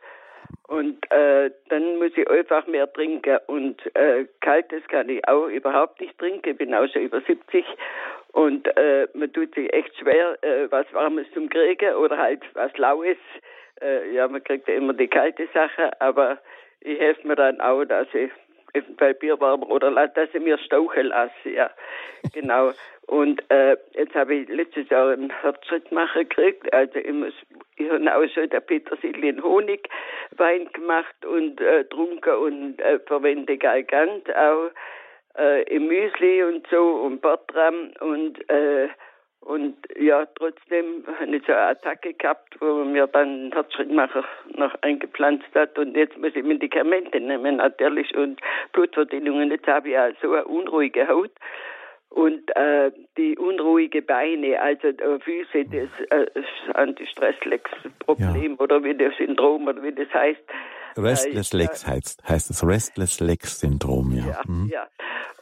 Und äh, dann muss ich einfach mehr trinken. Und äh, kaltes kann ich auch überhaupt nicht trinken. Ich bin auch schon über 70. Und äh, man tut sich echt schwer, äh, was Warmes zum Kriegen oder halt was Laues äh, ja, man kriegt ja immer die kalte Sache, aber ich helfe mir dann auch, dass ich eventuell Bierwarmer oder dass ich mir stauchen lasse, ja. genau. Und äh, jetzt habe ich letztes Jahr einen Herzschrittmacher gekriegt. Also ich, muss, ich habe auch schon der Petersilien Honigwein gemacht und äh, trunken und äh, verwende Galgant auch äh, im Müsli und so und Bertram und äh, und ja, trotzdem habe ich so eine Attacke gehabt, wo mir dann einen Herzschrittmacher noch eingepflanzt hat. Und jetzt muss ich Medikamente nehmen, natürlich, und Blutverdünnungen. Jetzt habe ich ja so eine unruhige Haut und äh, die unruhige Beine, also äh, Füße, das äh, Anti-Stress-Legs-Problem ja. oder wie das Syndrom oder wie das heißt. Restless Legs heißt, heißt es Restless Legs Syndrom, ja. Ja, mhm. ja.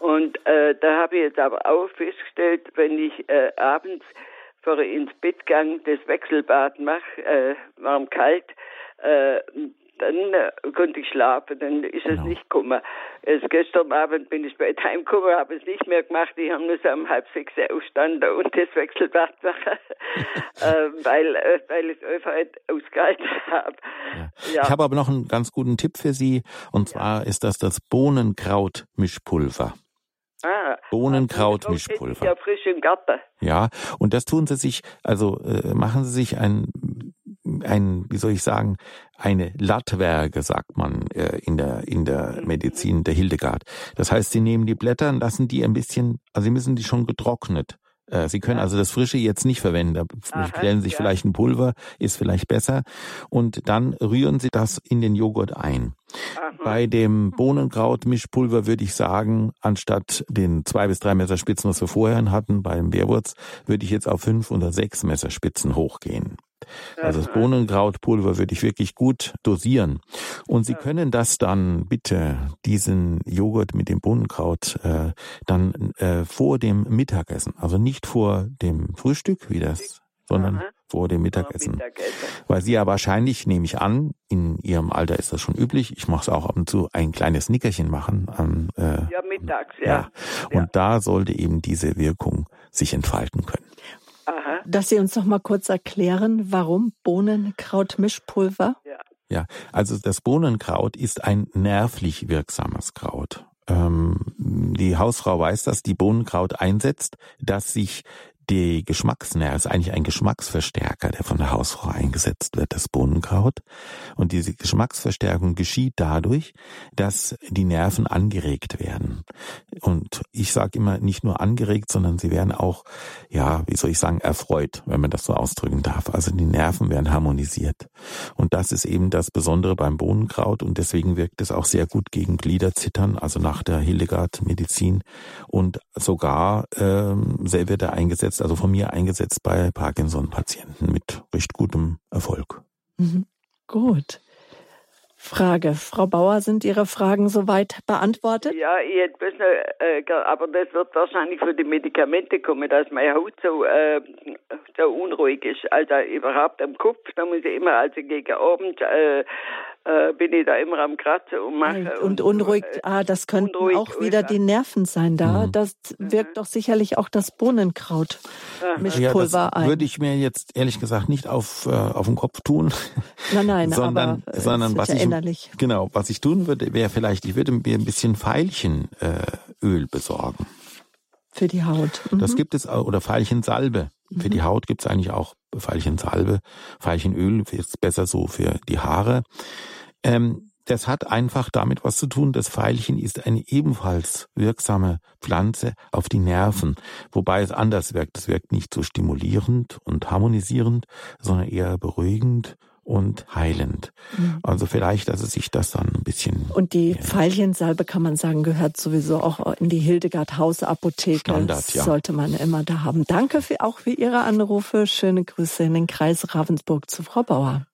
Und äh, da habe ich jetzt aber auch festgestellt, wenn ich äh, abends vor ins Bett gang das Wechselbad mache, äh, warm kalt, äh, dann äh, konnte ich schlafen, dann ist genau. es nicht gekommen. Erst gestern Abend bin ich spät heimgekommen, habe es nicht mehr gemacht. Ich habe nur so um halb sechs aufgestanden und das Wechselbad machen, äh, weil, äh, weil ich es einfach ausgehalten habe. Ja. Ja. Ich habe aber noch einen ganz guten Tipp für Sie und zwar ja. ist das das Bohnenkraut-Mischpulver. Ah, Bohnenkraut-Mischpulver. Ja, frisch im Garten. Ja, und das tun Sie sich, also äh, machen Sie sich ein ein, wie soll ich sagen, eine Lattwerke, sagt man äh, in der in der Medizin der Hildegard. Das heißt, sie nehmen die Blätter und lassen die ein bisschen, also sie müssen die schon getrocknet. Äh, sie können also das Frische jetzt nicht verwenden. Da stellen Sie sich ja. vielleicht ein Pulver, ist vielleicht besser. Und dann rühren Sie das in den Joghurt ein. Aha. Bei dem Bohnenkraut-Mischpulver würde ich sagen, anstatt den zwei bis drei Messerspitzen, was wir vorher hatten beim Bärwurz, würde ich jetzt auf fünf oder sechs Messerspitzen hochgehen. Also das Bohnenkrautpulver würde ich wirklich gut dosieren. Und Sie können das dann bitte, diesen Joghurt mit dem Bohnenkraut, äh, dann äh, vor dem Mittagessen, also nicht vor dem Frühstück, wie das, sondern Aha. vor dem Mittagessen. Mittagessen. Weil Sie ja wahrscheinlich, nehme ich an, in Ihrem Alter ist das schon üblich, ich mache es auch ab und zu, ein kleines Nickerchen machen. An, äh, ja, mittags, ja. ja. Und ja. da sollte eben diese Wirkung sich entfalten können. Aha. Dass Sie uns noch mal kurz erklären, warum Bohnenkraut-Mischpulver? Ja. ja, also das Bohnenkraut ist ein nervlich wirksames Kraut. Ähm, die Hausfrau weiß, dass die Bohnenkraut einsetzt, dass sich die Geschmacksnerven, ist eigentlich ein Geschmacksverstärker, der von der Hausfrau eingesetzt wird, das Bohnenkraut. Und diese Geschmacksverstärkung geschieht dadurch, dass die Nerven angeregt werden. Und ich sage immer nicht nur angeregt, sondern sie werden auch, ja, wie soll ich sagen, erfreut, wenn man das so ausdrücken darf. Also die Nerven werden harmonisiert. Und das ist eben das Besondere beim Bohnenkraut und deswegen wirkt es auch sehr gut gegen Gliederzittern, also nach der Hildegard-Medizin. Und sogar ähm, wird er eingesetzt eingesetzt, also von mir eingesetzt bei Parkinson-Patienten mit recht gutem Erfolg. Mhm. Gut. Frage. Frau Bauer, sind Ihre Fragen soweit beantwortet? Ja, ich hätte bisschen, äh, aber das wird wahrscheinlich für die Medikamente kommen, dass meine Haut so, äh, so unruhig ist. Also überhaupt am Kopf, da muss ich immer, also gegen Abend, äh, äh, bin ich da immer am Kratzen und mache. Und, und unruhig, äh, ah, das könnten auch wieder die Nerven sein da. Mhm. Das wirkt mhm. doch sicherlich auch das Bohnenkraut Mischpulver ja, ein. Würde ich mir jetzt ehrlich gesagt nicht auf, äh, auf den Kopf tun. Nein, nein, sondern, aber sondern was ich, innerlich. genau, was ich tun würde, wäre vielleicht, ich würde mir ein bisschen Veilchenöl äh, besorgen. Für die Haut. Mhm. Das gibt es auch, oder Veilchensalbe. Mhm. Für die Haut gibt es eigentlich auch Veilchensalbe. Veilchenöl ist besser so für die Haare. Ähm, das hat einfach damit was zu tun. Das Veilchen ist eine ebenfalls wirksame Pflanze auf die Nerven, wobei es anders wirkt. Es wirkt nicht so stimulierend und harmonisierend, sondern eher beruhigend und heilend. Mhm. Also vielleicht, dass es sich das dann ein bisschen. Und die ja. Veilchensalbe kann man sagen, gehört sowieso auch in die Hildegard Hausapotheke. Standard, ja. Sollte man immer da haben. Danke für, auch für Ihre Anrufe. Schöne Grüße in den Kreis Ravensburg zu Frau Bauer.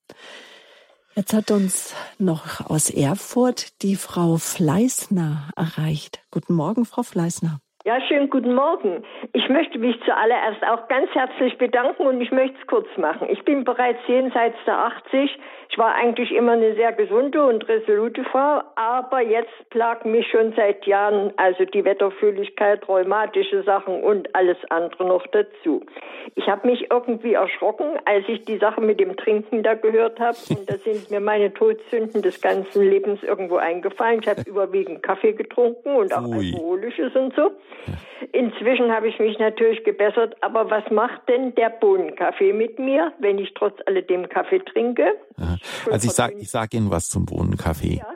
Jetzt hat uns noch aus Erfurt die Frau Fleißner erreicht. Guten Morgen, Frau Fleißner. Ja, schönen guten Morgen. Ich möchte mich zuallererst auch ganz herzlich bedanken und ich möchte es kurz machen. Ich bin bereits jenseits der 80. Ich war eigentlich immer eine sehr gesunde und resolute Frau, aber jetzt plagt mich schon seit Jahren also die Wetterfühligkeit, rheumatische Sachen und alles andere noch dazu. Ich habe mich irgendwie erschrocken, als ich die Sache mit dem Trinken da gehört habe und da sind mir meine Todsünden des ganzen Lebens irgendwo eingefallen. Ich habe überwiegend Kaffee getrunken und auch Ui. alkoholisches und so. Inzwischen habe ich mich natürlich gebessert, aber was macht denn der Bohnenkaffee mit mir, wenn ich trotz alledem Kaffee trinke? Also ich sage ich sag Ihnen was zum Bohnenkaffee. Ja.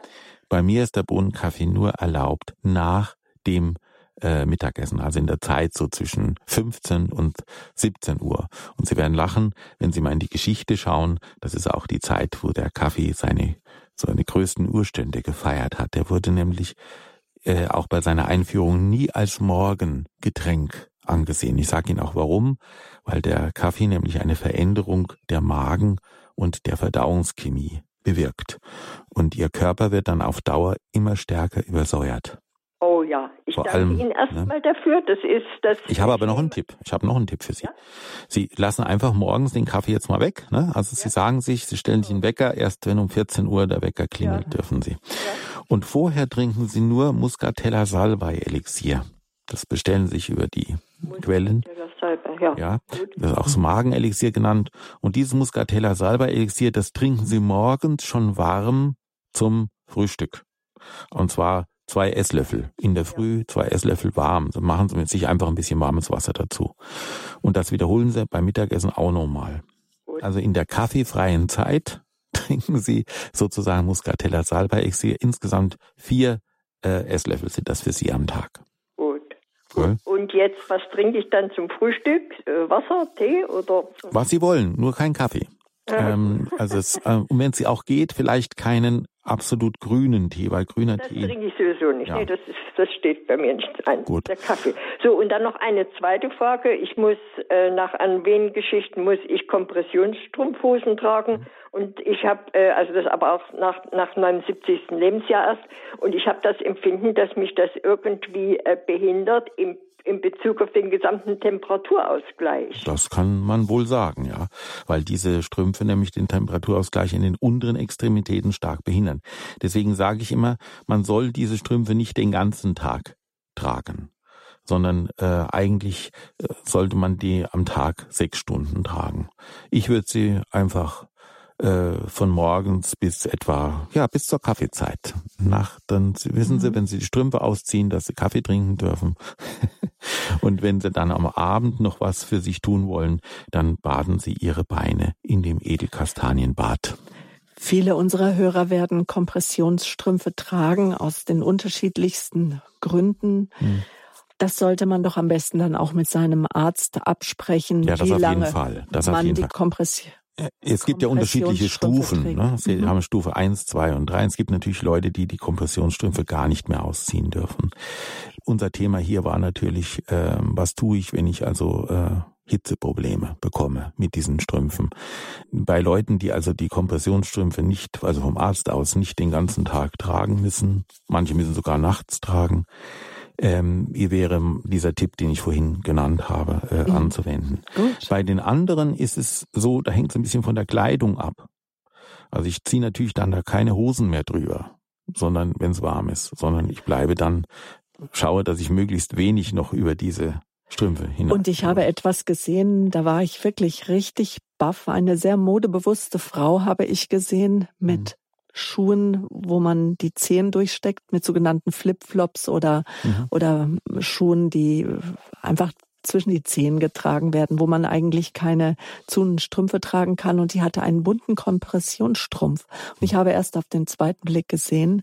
Bei mir ist der Bohnenkaffee nur erlaubt nach dem äh, Mittagessen, also in der Zeit so zwischen 15 und 17 Uhr. Und Sie werden lachen, wenn Sie mal in die Geschichte schauen. Das ist auch die Zeit, wo der Kaffee seine seine größten Urstände gefeiert hat. Der wurde nämlich äh, auch bei seiner Einführung nie als Morgengetränk angesehen. Ich sage Ihnen auch warum, weil der Kaffee nämlich eine Veränderung der Magen und der Verdauungschemie bewirkt. Und Ihr Körper wird dann auf Dauer immer stärker übersäuert. Oh ja, ich Vor danke allem, Ihnen erstmal ne? dafür. Das ist das. Ich habe aber noch einen Tipp. Ich habe noch einen Tipp für Sie. Ja? Sie lassen einfach morgens den Kaffee jetzt mal weg. Ne? Also ja. Sie sagen sich, Sie stellen sich einen Wecker. Erst wenn um 14 Uhr der Wecker klingelt, ja. dürfen Sie. Und vorher trinken Sie nur Muscatella Salbei Elixier. Das bestellen Sie sich über die Quellen. Ja, ja, das ist auch das Magenelixier genannt. Und dieses Muscatella Salbei Elixier, das trinken Sie morgens schon warm zum Frühstück. Und zwar zwei Esslöffel in der Früh, zwei Esslöffel warm. Dann machen Sie mit sich einfach ein bisschen warmes Wasser dazu. Und das wiederholen Sie beim Mittagessen auch nochmal. Also in der kaffeefreien Zeit trinken Sie sozusagen Muscatella Salbei Elixier. Insgesamt vier äh, Esslöffel sind das für Sie am Tag. Gut. Cool. Und jetzt, was trinke ich dann zum Frühstück? Äh, Wasser, Tee oder? Was Sie wollen, nur kein Kaffee. ähm, also es, äh, und wenn es auch geht, vielleicht keinen absolut grünen Tee, weil grüner das Tee. Das trinke ich sowieso nicht. Ja. Nee, das, ist, das steht bei mir nicht ein. Gut. Der Kaffee. So, und dann noch eine zweite Frage. Ich muss äh, nach Anwehengeschichten muss ich Kompressionsstrumpfhosen tragen. Mhm. Und ich habe, äh, also das aber auch nach, nach meinem 70. Lebensjahr erst. Und ich habe das Empfinden, dass mich das irgendwie äh, behindert im in Bezug auf den gesamten Temperaturausgleich. Das kann man wohl sagen, ja, weil diese Strümpfe nämlich den Temperaturausgleich in den unteren Extremitäten stark behindern. Deswegen sage ich immer, man soll diese Strümpfe nicht den ganzen Tag tragen sondern äh, eigentlich äh, sollte man die am Tag sechs Stunden tragen. Ich würde sie einfach von morgens bis etwa, ja, bis zur Kaffeezeit. Nach, dann wissen mhm. Sie, wenn Sie die Strümpfe ausziehen, dass Sie Kaffee trinken dürfen. Und wenn Sie dann am Abend noch was für sich tun wollen, dann baden Sie Ihre Beine in dem Edelkastanienbad. Viele unserer Hörer werden Kompressionsstrümpfe tragen aus den unterschiedlichsten Gründen. Hm. Das sollte man doch am besten dann auch mit seinem Arzt absprechen, ja, wie lange man die Kompression äh, es gibt ja unterschiedliche Stufen. Ne? Sie mhm. haben Stufe 1, 2 und 3. Es gibt natürlich Leute, die die Kompressionsstrümpfe gar nicht mehr ausziehen dürfen. Unser Thema hier war natürlich, äh, was tue ich, wenn ich also äh, Hitzeprobleme bekomme mit diesen Strümpfen. Bei Leuten, die also die Kompressionsstrümpfe nicht, also vom Arzt aus, nicht den ganzen Tag tragen müssen, manche müssen sogar nachts tragen, ähm, ihr wäre dieser Tipp, den ich vorhin genannt habe, äh, mhm. anzuwenden. Gut. Bei den anderen ist es so, da hängt es ein bisschen von der Kleidung ab. Also ich ziehe natürlich dann da keine Hosen mehr drüber, sondern wenn es warm ist, sondern ich bleibe dann, schaue, dass ich möglichst wenig noch über diese Strümpfe hinaus. Und ich habe etwas gesehen, da war ich wirklich richtig baff. Eine sehr modebewusste Frau habe ich gesehen mit mhm. Schuhen, wo man die Zehen durchsteckt, mit sogenannten Flipflops oder, mhm. oder Schuhen, die einfach zwischen die Zehen getragen werden, wo man eigentlich keine Zunenstrümpfe tragen kann. Und die hatte einen bunten Kompressionsstrumpf. Und ich habe erst auf den zweiten Blick gesehen,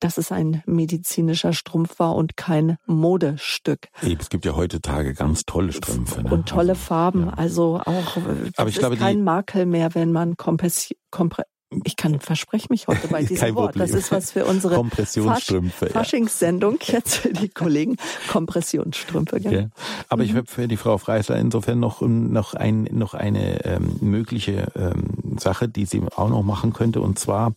dass es ein medizinischer Strumpf war und kein Modestück. Es gibt ja heutzutage ganz tolle Strümpfe. Ne? Und tolle also, Farben. Ja. Also auch Aber ich glaube, kein Makel mehr, wenn man Kompressi Kompre ich kann verspreche mich heute bei diesem Kein Wort. Problem. Das ist was für unsere Kompressionsstrümpfe. Fasch Faschingssendung jetzt für die Kollegen. Kompressionsstrümpfe. Gell? Ja. Aber mhm. ich habe für die Frau Freisler insofern noch noch ein noch eine ähm, mögliche ähm, Sache, die sie auch noch machen könnte. Und zwar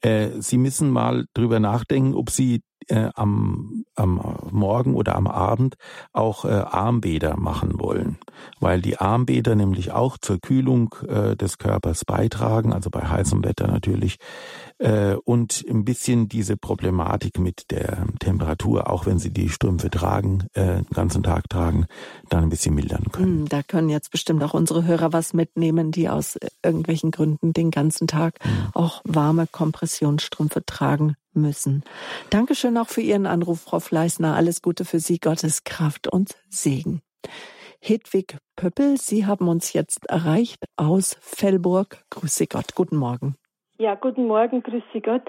äh, Sie müssen mal drüber nachdenken, ob Sie äh, am, am Morgen oder am Abend auch äh, Armbäder machen wollen, weil die Armbäder nämlich auch zur Kühlung äh, des Körpers beitragen, also bei heißem Wetter natürlich, äh, und ein bisschen diese Problematik mit der Temperatur, auch wenn sie die Strümpfe tragen, äh, den ganzen Tag tragen, dann ein bisschen mildern können. Hm, da können jetzt bestimmt auch unsere Hörer was mitnehmen, die aus irgendwelchen Gründen den ganzen Tag mhm. auch warme Kompressionsstrümpfe tragen müssen. Dankeschön auch für Ihren Anruf, Frau Fleißner. Alles Gute für Sie, Gottes Kraft und Segen. Hedwig Pöppel, Sie haben uns jetzt erreicht aus Fellburg. Grüße Gott. Guten Morgen. Ja, guten Morgen, grüße Gott.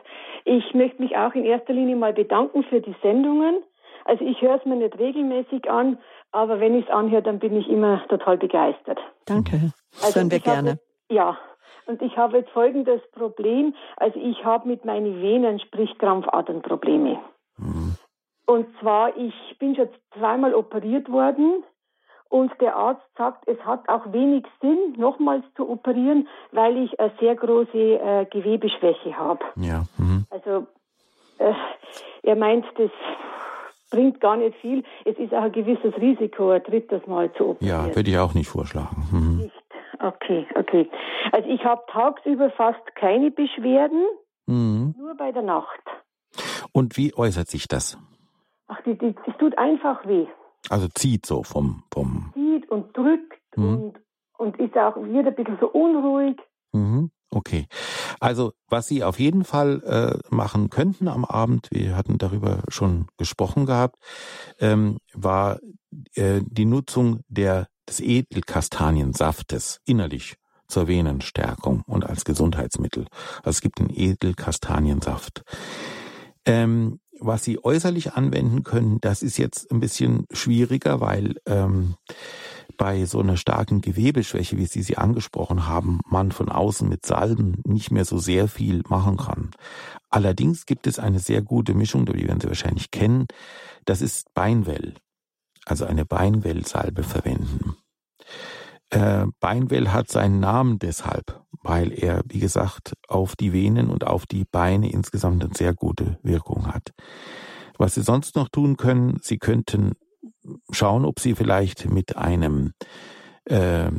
Ich möchte mich auch in erster Linie mal bedanken für die Sendungen. Also ich höre es mir nicht regelmäßig an, aber wenn ich es anhöre, dann bin ich immer total begeistert. Danke. Das also hören wir gerne. Habe, ja, und ich habe jetzt folgendes Problem. Also ich habe mit meinen Venen, sprich Krampfadernprobleme. Mhm. Und zwar, ich bin schon zweimal operiert worden und der Arzt sagt, es hat auch wenig Sinn, nochmals zu operieren, weil ich eine sehr große äh, Gewebeschwäche habe. Ja. Mhm. Also äh, er meint, das bringt gar nicht viel. Es ist auch ein gewisses Risiko, ein drittes Mal zu operieren. Ja, würde ich auch nicht vorschlagen. Mhm. Okay, okay. Also ich habe tagsüber fast keine Beschwerden, mhm. nur bei der Nacht. Und wie äußert sich das? Ach, die, die, es tut einfach weh. Also zieht so vom... vom zieht und drückt mhm. und, und ist auch wieder ein bisschen so unruhig. Mhm. Okay. Also was Sie auf jeden Fall äh, machen könnten am Abend, wir hatten darüber schon gesprochen gehabt, ähm, war äh, die Nutzung der des Edelkastaniensaftes innerlich zur Venenstärkung und als Gesundheitsmittel. Also es gibt den Edelkastaniensaft. Ähm, was Sie äußerlich anwenden können, das ist jetzt ein bisschen schwieriger, weil ähm, bei so einer starken Gewebeschwäche, wie Sie sie angesprochen haben, man von außen mit Salben nicht mehr so sehr viel machen kann. Allerdings gibt es eine sehr gute Mischung, die werden Sie wahrscheinlich kennen. Das ist Beinwell also eine Beinwellsalbe verwenden. Äh, Beinwell hat seinen Namen deshalb, weil er, wie gesagt, auf die Venen und auf die Beine insgesamt eine sehr gute Wirkung hat. Was Sie sonst noch tun können, Sie könnten schauen, ob Sie vielleicht mit einem, äh,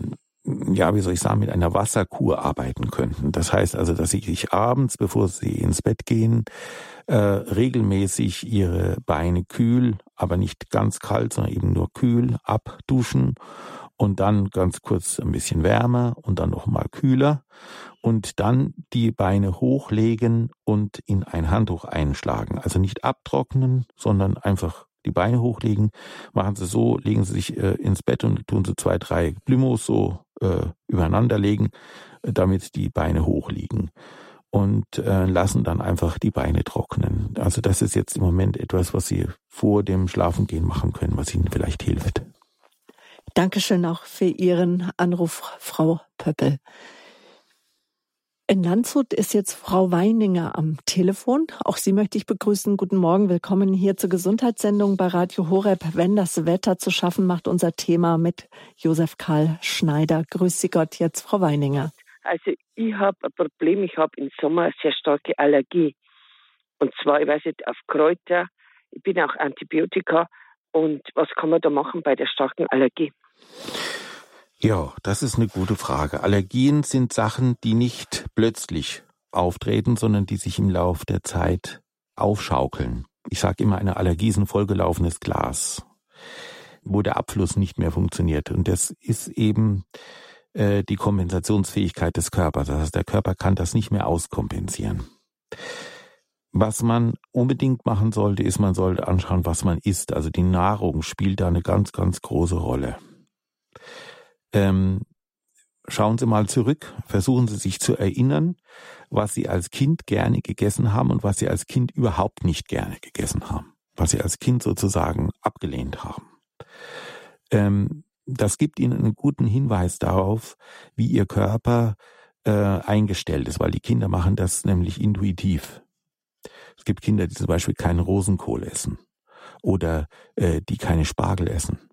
ja, wie soll ich sagen, mit einer Wasserkur arbeiten könnten. Das heißt also, dass Sie sich abends, bevor Sie ins Bett gehen, äh, regelmäßig ihre Beine kühl, aber nicht ganz kalt, sondern eben nur kühl abduschen und dann ganz kurz ein bisschen wärmer und dann nochmal kühler und dann die Beine hochlegen und in ein Handtuch einschlagen. Also nicht abtrocknen, sondern einfach die Beine hochlegen. Machen Sie so, legen Sie sich äh, ins Bett und tun Sie zwei, drei Blümos so äh, übereinander legen, damit die Beine hochliegen und äh, lassen dann einfach die Beine trocknen. Also das ist jetzt im Moment etwas, was Sie vor dem Schlafengehen machen können, was Ihnen vielleicht hilft. Dankeschön auch für Ihren Anruf, Frau Pöppel. In Landshut ist jetzt Frau Weininger am Telefon. Auch Sie möchte ich begrüßen. Guten Morgen, willkommen hier zur Gesundheitssendung bei Radio Horeb. Wenn das Wetter zu schaffen macht, unser Thema mit Josef Karl Schneider. Grüß Sie Gott jetzt, Frau Weininger. Also ich habe ein Problem, ich habe im Sommer eine sehr starke Allergie. Und zwar, ich weiß nicht, auf Kräuter, ich bin auch Antibiotika. Und was kann man da machen bei der starken Allergie? Ja, das ist eine gute Frage. Allergien sind Sachen, die nicht plötzlich auftreten, sondern die sich im Lauf der Zeit aufschaukeln. Ich sage immer, eine Allergie ist ein vollgelaufenes Glas, wo der Abfluss nicht mehr funktioniert. Und das ist eben äh, die Kompensationsfähigkeit des Körpers. Das heißt, der Körper kann das nicht mehr auskompensieren. Was man unbedingt machen sollte, ist, man sollte anschauen, was man isst. Also die Nahrung spielt da eine ganz, ganz große Rolle. Ähm, schauen Sie mal zurück, versuchen Sie sich zu erinnern, was Sie als Kind gerne gegessen haben und was Sie als Kind überhaupt nicht gerne gegessen haben, was Sie als Kind sozusagen abgelehnt haben. Ähm, das gibt Ihnen einen guten Hinweis darauf, wie Ihr Körper äh, eingestellt ist, weil die Kinder machen das nämlich intuitiv. Es gibt Kinder, die zum Beispiel keinen Rosenkohl essen oder äh, die keine Spargel essen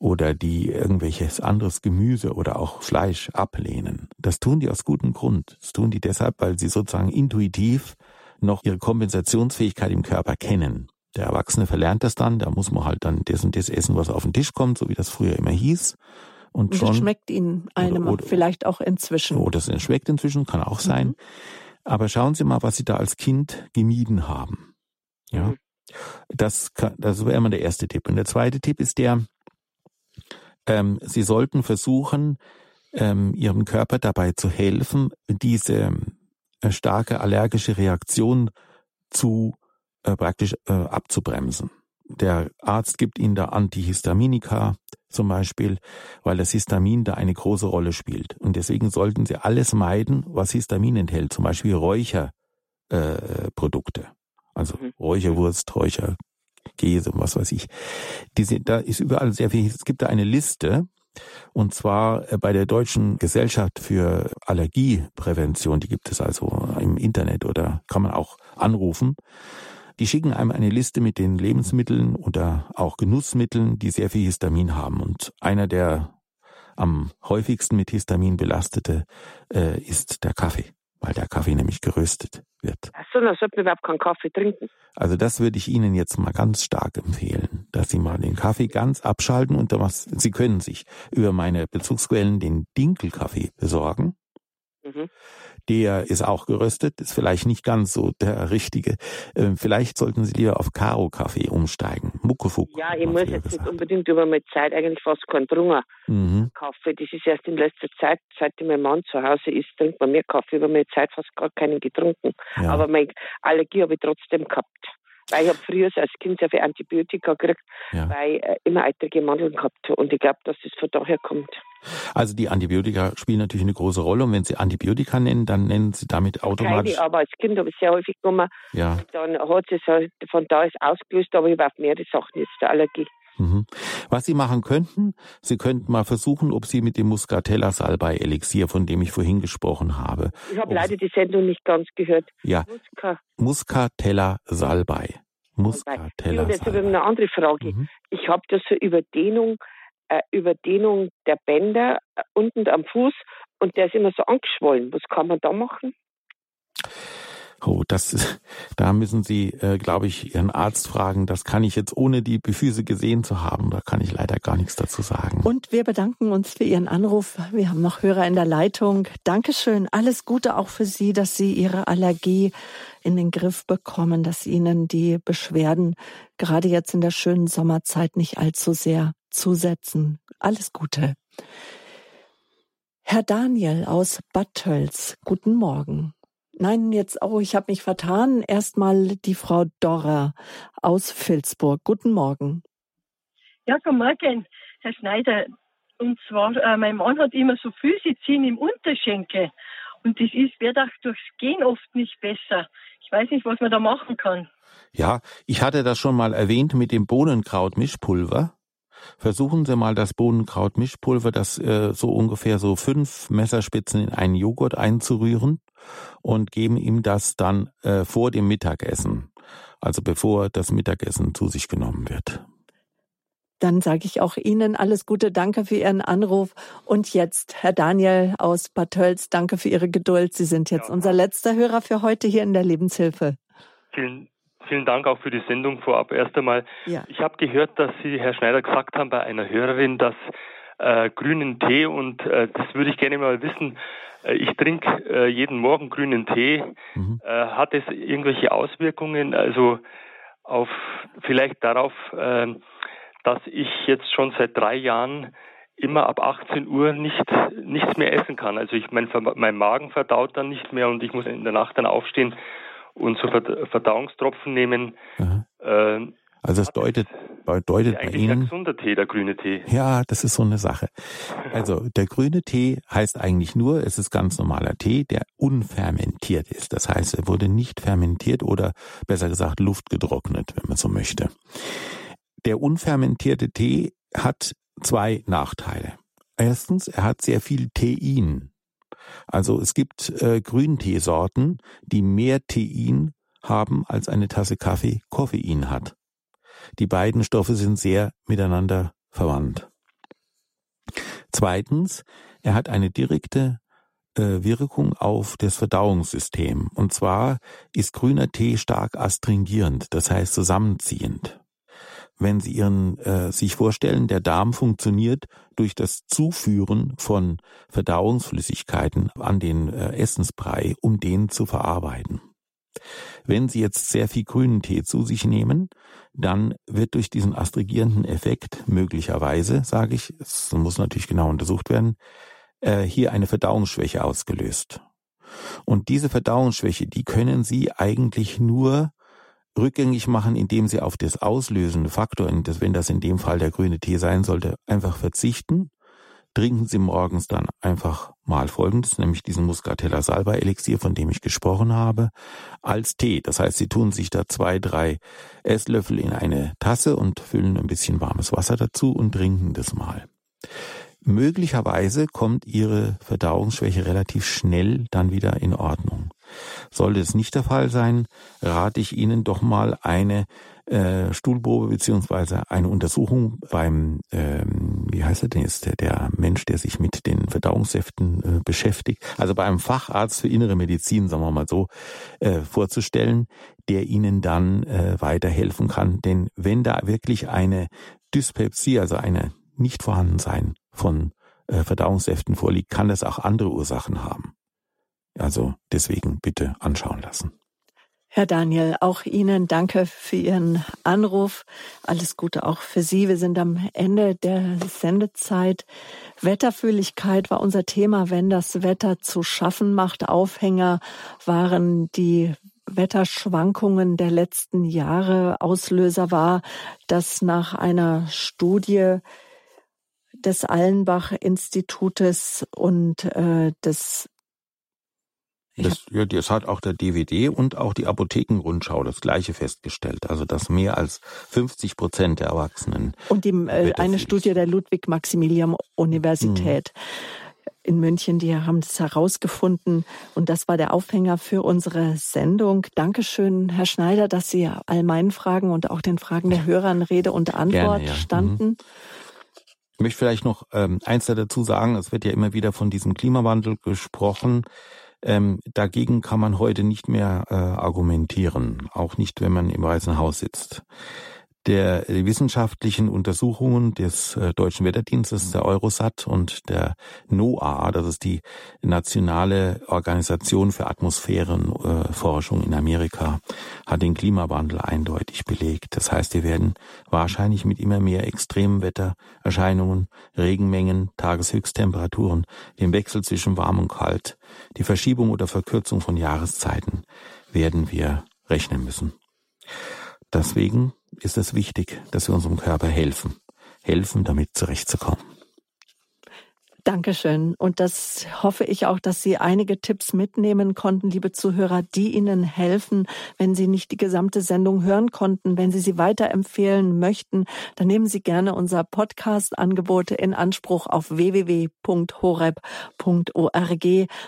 oder die irgendwelches anderes Gemüse oder auch Fleisch ablehnen. Das tun die aus gutem Grund. Das tun die deshalb, weil sie sozusagen intuitiv noch ihre Kompensationsfähigkeit im Körper kennen. Der Erwachsene verlernt das dann, da muss man halt dann das und das essen, was auf den Tisch kommt, so wie das früher immer hieß. Und, schon, das schmeckt Ihnen einem oder, oder, vielleicht auch inzwischen. Oh, das schmeckt inzwischen, kann auch sein. Mhm. Aber schauen Sie mal, was Sie da als Kind gemieden haben. Ja. Mhm. Das, kann, das wäre immer der erste Tipp. Und der zweite Tipp ist der, ähm, Sie sollten versuchen, ähm, Ihrem Körper dabei zu helfen, diese äh, starke allergische Reaktion zu äh, praktisch äh, abzubremsen. Der Arzt gibt Ihnen da Antihistaminika zum Beispiel, weil das Histamin da eine große Rolle spielt. Und deswegen sollten Sie alles meiden, was Histamin enthält, zum Beispiel Räucherprodukte. Äh, also mhm. Räucherwurst, Räucherkäse und was weiß ich. Diese, da ist überall sehr viel. Es gibt da eine Liste, und zwar äh, bei der Deutschen Gesellschaft für Allergieprävention, die gibt es also im Internet oder kann man auch anrufen. Die schicken einem eine Liste mit den Lebensmitteln oder auch Genussmitteln, die sehr viel Histamin haben. Und einer der am häufigsten mit Histamin belastete äh, ist der Kaffee, weil der Kaffee nämlich geröstet wird. Achso, dann sollten wir überhaupt keinen Kaffee trinken. Also das würde ich Ihnen jetzt mal ganz stark empfehlen, dass Sie mal den Kaffee ganz abschalten und was, Sie können sich über meine Bezugsquellen den Dinkelkaffee besorgen. Mhm der ist auch geröstet, ist vielleicht nicht ganz so der richtige. Ähm, vielleicht sollten Sie lieber auf Karo-Kaffee umsteigen. Muckefuck. Ja, ich muss jetzt gesagt. nicht unbedingt über meine Zeit eigentlich fast keinen Drungen mhm. Kaffee. Das ist erst in letzter Zeit, seit mein Mann zu Hause ist, trinkt man mehr Kaffee. Über meine Zeit fast gar keinen getrunken. Ja. Aber meine Allergie habe ich trotzdem gehabt. Weil ich habe früher als Kind sehr viel Antibiotika gekriegt, ja. weil ich äh, immer eitrige Mandeln gehabt habe. Und ich glaube, dass das von daher kommt. Also die Antibiotika spielen natürlich eine große Rolle. Und wenn Sie Antibiotika nennen, dann nennen Sie damit automatisch... Keine, aber als Kind habe ich sehr häufig genommen. Ja. Dann hat es von da ist ausgelöst, aber ich habe auf mehrere Sachen jetzt der Allergie. Mhm. Was Sie machen könnten, Sie könnten mal versuchen, ob Sie mit dem Muscatella Salbei Elixier, von dem ich vorhin gesprochen habe. Ich habe leider die Sendung nicht ganz gehört. Ja. Musca. Muscatella Salbei. Muscatella Salbei. Jetzt habe ich eine andere Frage. Mhm. Ich habe da so Überdehnung, äh, Überdehnung der Bänder äh, unten am Fuß und der ist immer so angeschwollen. Was kann man da machen? Oh, das, da müssen Sie, äh, glaube ich, Ihren Arzt fragen. Das kann ich jetzt ohne die Befüße gesehen zu haben. Da kann ich leider gar nichts dazu sagen. Und wir bedanken uns für Ihren Anruf. Wir haben noch Hörer in der Leitung. Dankeschön. Alles Gute auch für Sie, dass Sie Ihre Allergie in den Griff bekommen, dass Ihnen die Beschwerden gerade jetzt in der schönen Sommerzeit nicht allzu sehr zusetzen. Alles Gute. Herr Daniel aus Bad Tölz, guten Morgen. Nein, jetzt, oh, ich habe mich vertan. Erstmal die Frau Dorrer aus Vilsburg. Guten Morgen. Ja, guten Morgen, Herr Schneider. Und zwar, äh, mein Mann hat immer so Füße ziehen im Unterschenkel. Und das ist, wird auch durchs Gehen oft nicht besser. Ich weiß nicht, was man da machen kann. Ja, ich hatte das schon mal erwähnt mit dem Bohnenkraut-Mischpulver. Versuchen Sie mal das Bohnenkraut-Mischpulver, das äh, so ungefähr so fünf Messerspitzen in einen Joghurt einzurühren und geben ihm das dann äh, vor dem Mittagessen, also bevor das Mittagessen zu sich genommen wird. Dann sage ich auch Ihnen alles Gute, danke für Ihren Anruf. Und jetzt, Herr Daniel aus Bad Tölz, danke für Ihre Geduld. Sie sind jetzt ja. unser letzter Hörer für heute hier in der Lebenshilfe. Vielen, vielen Dank auch für die Sendung vorab. Erst einmal, ja. ich habe gehört, dass Sie, Herr Schneider, gesagt haben bei einer Hörerin, dass äh, grünen Tee und äh, das würde ich gerne mal wissen, äh, ich trinke äh, jeden Morgen grünen Tee. Mhm. Äh, hat es irgendwelche Auswirkungen, also auf vielleicht darauf, dass ich jetzt schon seit drei Jahren immer ab 18 Uhr nicht nichts mehr essen kann. Also ich mein, mein Magen verdaut dann nicht mehr und ich muss in der Nacht dann aufstehen und so Verdauungstropfen nehmen. Mhm. Also es deutet, deutet bei Ihnen. Ein gesunder Tee, der grüne Tee. Ja, das ist so eine Sache. Also der grüne Tee heißt eigentlich nur, es ist ganz normaler Tee, der unfermentiert ist. Das heißt, er wurde nicht fermentiert oder besser gesagt luftgetrocknet, wenn man so möchte. Der unfermentierte Tee hat zwei Nachteile. Erstens, er hat sehr viel Tein. Also es gibt äh, Grünteesorten, die mehr Tein haben, als eine Tasse Kaffee Koffein hat. Die beiden Stoffe sind sehr miteinander verwandt. Zweitens, er hat eine direkte äh, Wirkung auf das Verdauungssystem. Und zwar ist grüner Tee stark astringierend, das heißt zusammenziehend. Wenn Sie Ihren äh, sich vorstellen, der Darm funktioniert durch das Zuführen von Verdauungsflüssigkeiten an den äh, Essensbrei, um den zu verarbeiten. Wenn Sie jetzt sehr viel grünen Tee zu sich nehmen, dann wird durch diesen astringierenden Effekt möglicherweise, sage ich, es muss natürlich genau untersucht werden, äh, hier eine Verdauungsschwäche ausgelöst. Und diese Verdauungsschwäche, die können Sie eigentlich nur rückgängig machen, indem Sie auf das auslösende Faktor, wenn das in dem Fall der grüne Tee sein sollte, einfach verzichten. Trinken Sie morgens dann einfach mal Folgendes, nämlich diesen Muscatella Salba Elixier, von dem ich gesprochen habe, als Tee. Das heißt, Sie tun sich da zwei, drei Esslöffel in eine Tasse und füllen ein bisschen warmes Wasser dazu und trinken das mal. Möglicherweise kommt Ihre Verdauungsschwäche relativ schnell dann wieder in Ordnung. Sollte es nicht der Fall sein, rate ich Ihnen doch mal eine äh, Stuhlprobe beziehungsweise eine Untersuchung beim, ähm, wie heißt er denn jetzt, der, der Mensch, der sich mit den Verdauungssäften äh, beschäftigt, also bei einem Facharzt für innere Medizin, sagen wir mal so, äh, vorzustellen, der Ihnen dann äh, weiterhelfen kann. Denn wenn da wirklich eine Dyspepsie, also eine nicht vorhanden sein von äh, Verdauungssäften vorliegt, kann es auch andere Ursachen haben. Also deswegen bitte anschauen lassen. Herr Daniel, auch Ihnen danke für Ihren Anruf. Alles Gute auch für Sie. Wir sind am Ende der Sendezeit. Wetterfühligkeit war unser Thema, wenn das Wetter zu schaffen macht. Aufhänger waren die Wetterschwankungen der letzten Jahre. Auslöser war, dass nach einer Studie des Allenbach-Institutes und äh, des das, ja, das hat auch der DVD und auch die Apothekenrundschau das Gleiche festgestellt. Also, dass mehr als 50 Prozent der Erwachsenen. Und die, äh, eine Studie der Ludwig-Maximilian-Universität. Mhm in München, die haben das herausgefunden und das war der Aufhänger für unsere Sendung. Dankeschön, Herr Schneider, dass Sie all meinen Fragen und auch den Fragen der Hörer in Rede und Antwort Gerne, ja. standen. Mhm. Ich möchte vielleicht noch ähm, eins dazu sagen, es wird ja immer wieder von diesem Klimawandel gesprochen. Ähm, dagegen kann man heute nicht mehr äh, argumentieren, auch nicht, wenn man im Weißen Haus sitzt der wissenschaftlichen Untersuchungen des äh, Deutschen Wetterdienstes, der Eurosat und der NOAA, das ist die nationale Organisation für Atmosphärenforschung in Amerika, hat den Klimawandel eindeutig belegt. Das heißt, wir werden wahrscheinlich mit immer mehr extremen Wettererscheinungen, Regenmengen, Tageshöchsttemperaturen, dem Wechsel zwischen warm und kalt, die Verschiebung oder Verkürzung von Jahreszeiten werden wir rechnen müssen. Deswegen ist es wichtig, dass wir unserem Körper helfen. Helfen, damit zurechtzukommen. Dankeschön. Und das hoffe ich auch, dass Sie einige Tipps mitnehmen konnten, liebe Zuhörer, die Ihnen helfen, wenn Sie nicht die gesamte Sendung hören konnten. Wenn Sie sie weiterempfehlen möchten, dann nehmen Sie gerne unser Podcast-Angebote in Anspruch auf www.horeb.org.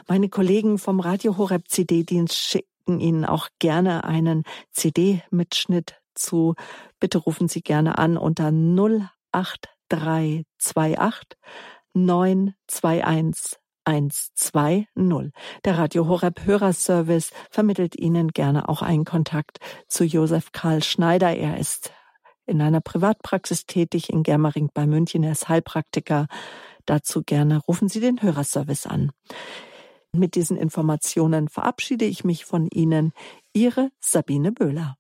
Meine Kollegen vom Radio Horeb CD-Dienst schicken Ihnen auch gerne einen CD-Mitschnitt zu. Bitte rufen Sie gerne an unter 08328 921 120. Der Radio Horeb Hörerservice vermittelt Ihnen gerne auch einen Kontakt zu Josef Karl Schneider. Er ist in einer Privatpraxis tätig in Germering bei München. Er ist Heilpraktiker. Dazu gerne rufen Sie den Hörerservice an. Mit diesen Informationen verabschiede ich mich von Ihnen. Ihre Sabine Böhler.